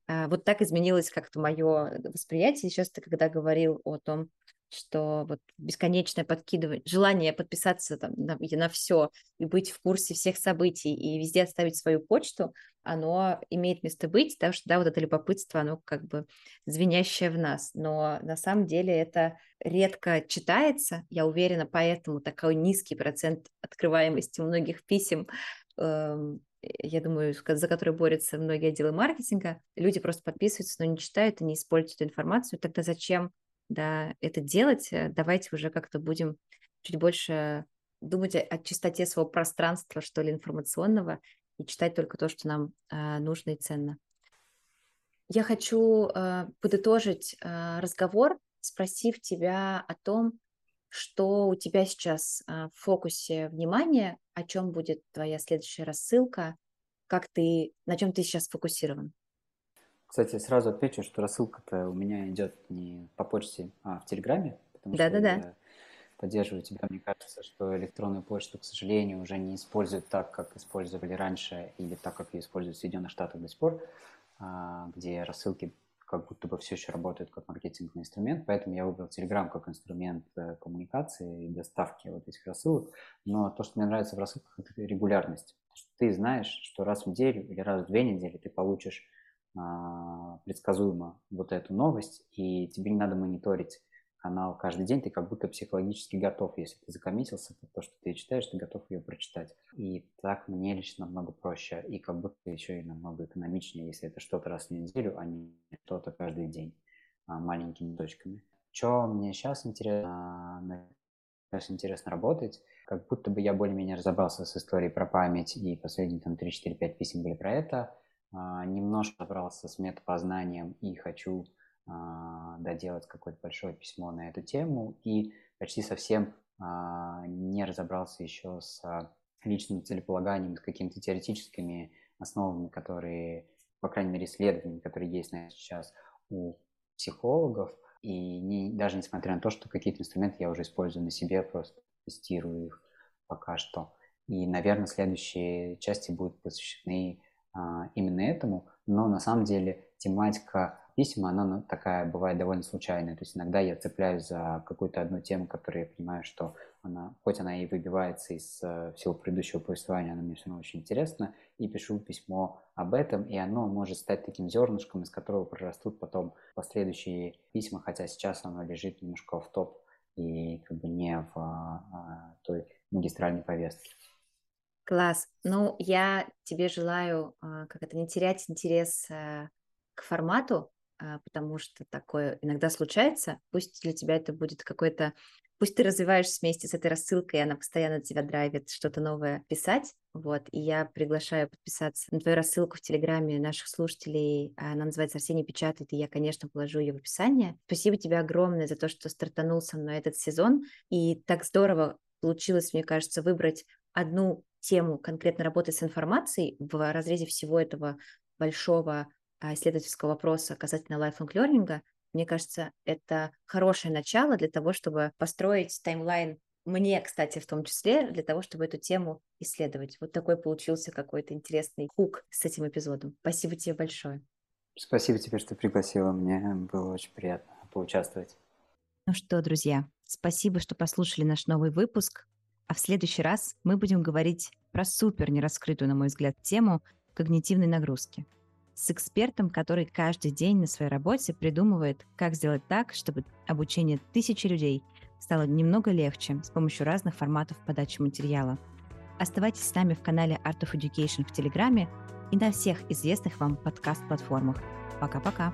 А вот так изменилось как-то мое восприятие. Сейчас ты когда говорил о том, что вот бесконечное подкидывание, желание подписаться там на, на все и быть в курсе всех событий и везде оставить свою почту, оно имеет место быть, потому что, да, вот это любопытство, оно как бы звенящее в нас, но на самом деле это редко читается, я уверена, поэтому такой низкий процент открываемости многих писем, эм, я думаю, за который борются многие отделы маркетинга, люди просто подписываются, но не читают и не используют эту информацию, тогда зачем да, это делать, э, давайте уже как-то будем чуть больше думать о, чистоте своего пространства, что ли, информационного, и читать только то, что нам э, нужно и ценно. Я хочу э, подытожить э, разговор, спросив тебя о том, что у тебя сейчас э, в фокусе внимания, о чем будет твоя следующая рассылка, как ты, на чем ты сейчас сфокусирован. Кстати, сразу отвечу, что рассылка-то у меня идет не по почте, а в Телеграме, потому да, что да, я поддерживаю тебя. Мне кажется, что электронную почту, к сожалению, уже не используют так, как использовали раньше, или так, как ее используют в Соединенных Штатах до сих пор, а, где рассылки как будто бы все еще работают как маркетинговый инструмент, поэтому я выбрал Telegram как инструмент э, коммуникации и доставки вот этих рассылок. Но то, что мне нравится в рассылках, это регулярность. Ты знаешь, что раз в неделю или раз в две недели ты получишь предсказуемо вот эту новость, и тебе не надо мониторить канал каждый день, ты как будто психологически готов. Если ты закоммитился, то то, что ты читаешь, ты готов ее прочитать. И так мне лично намного проще, и как будто еще и намного экономичнее, если это что-то раз в неделю, а не что-то каждый день а, маленькими точками. Что мне сейчас интересно, сейчас интересно работать, как будто бы я более-менее разобрался с историей про память, и последние там 3-4-5 писем были про это – а, немножко разобрался с метапознанием и хочу а, доделать какое-то большое письмо на эту тему. И почти совсем а, не разобрался еще с личным целеполаганием, с какими-то теоретическими основами, которые, по крайней мере, исследованиями, которые есть на сейчас у психологов. И не, даже несмотря на то, что какие-то инструменты я уже использую на себе, просто тестирую их пока что. И, наверное, следующие части будут посвящены а, именно этому, но на самом деле тематика писем, она ну, такая бывает довольно случайная. То есть иногда я цепляюсь за какую-то одну тему, которую я понимаю, что она, хоть она и выбивается из uh, всего предыдущего повествования, она мне все равно очень интересна, и пишу письмо об этом, и оно может стать таким зернышком, из которого прорастут потом последующие письма, хотя сейчас оно лежит немножко в топ и как бы не в uh, той магистральной повестке. Класс. Ну, я тебе желаю, а, как это, не терять интерес э, к формату, а, потому что такое иногда случается. Пусть для тебя это будет какой-то... Пусть ты развиваешься вместе с этой рассылкой, и она постоянно тебя драйвит что-то новое писать. Вот, и я приглашаю подписаться на твою рассылку в Телеграме наших слушателей. Она называется «Арсений печатает», и я, конечно, положу ее в описание. Спасибо тебе огромное за то, что стартанул со мной этот сезон. И так здорово получилось, мне кажется, выбрать одну тему конкретно работы с информацией в разрезе всего этого большого а, исследовательского вопроса касательно lifelong learning, мне кажется, это хорошее начало для того, чтобы построить таймлайн мне, кстати, в том числе, для того, чтобы эту тему исследовать. Вот такой получился какой-то интересный хук с этим эпизодом. Спасибо тебе большое. Спасибо тебе, что пригласила. Мне было очень приятно поучаствовать. Ну что, друзья, спасибо, что послушали наш новый выпуск. А в следующий раз мы будем говорить про супер нераскрытую, на мой взгляд, тему когнитивной нагрузки с экспертом, который каждый день на своей работе придумывает, как сделать так, чтобы обучение тысячи людей стало немного легче с помощью разных форматов подачи материала. Оставайтесь с нами в канале Art of Education в Телеграме и на всех известных вам подкаст-платформах. Пока-пока!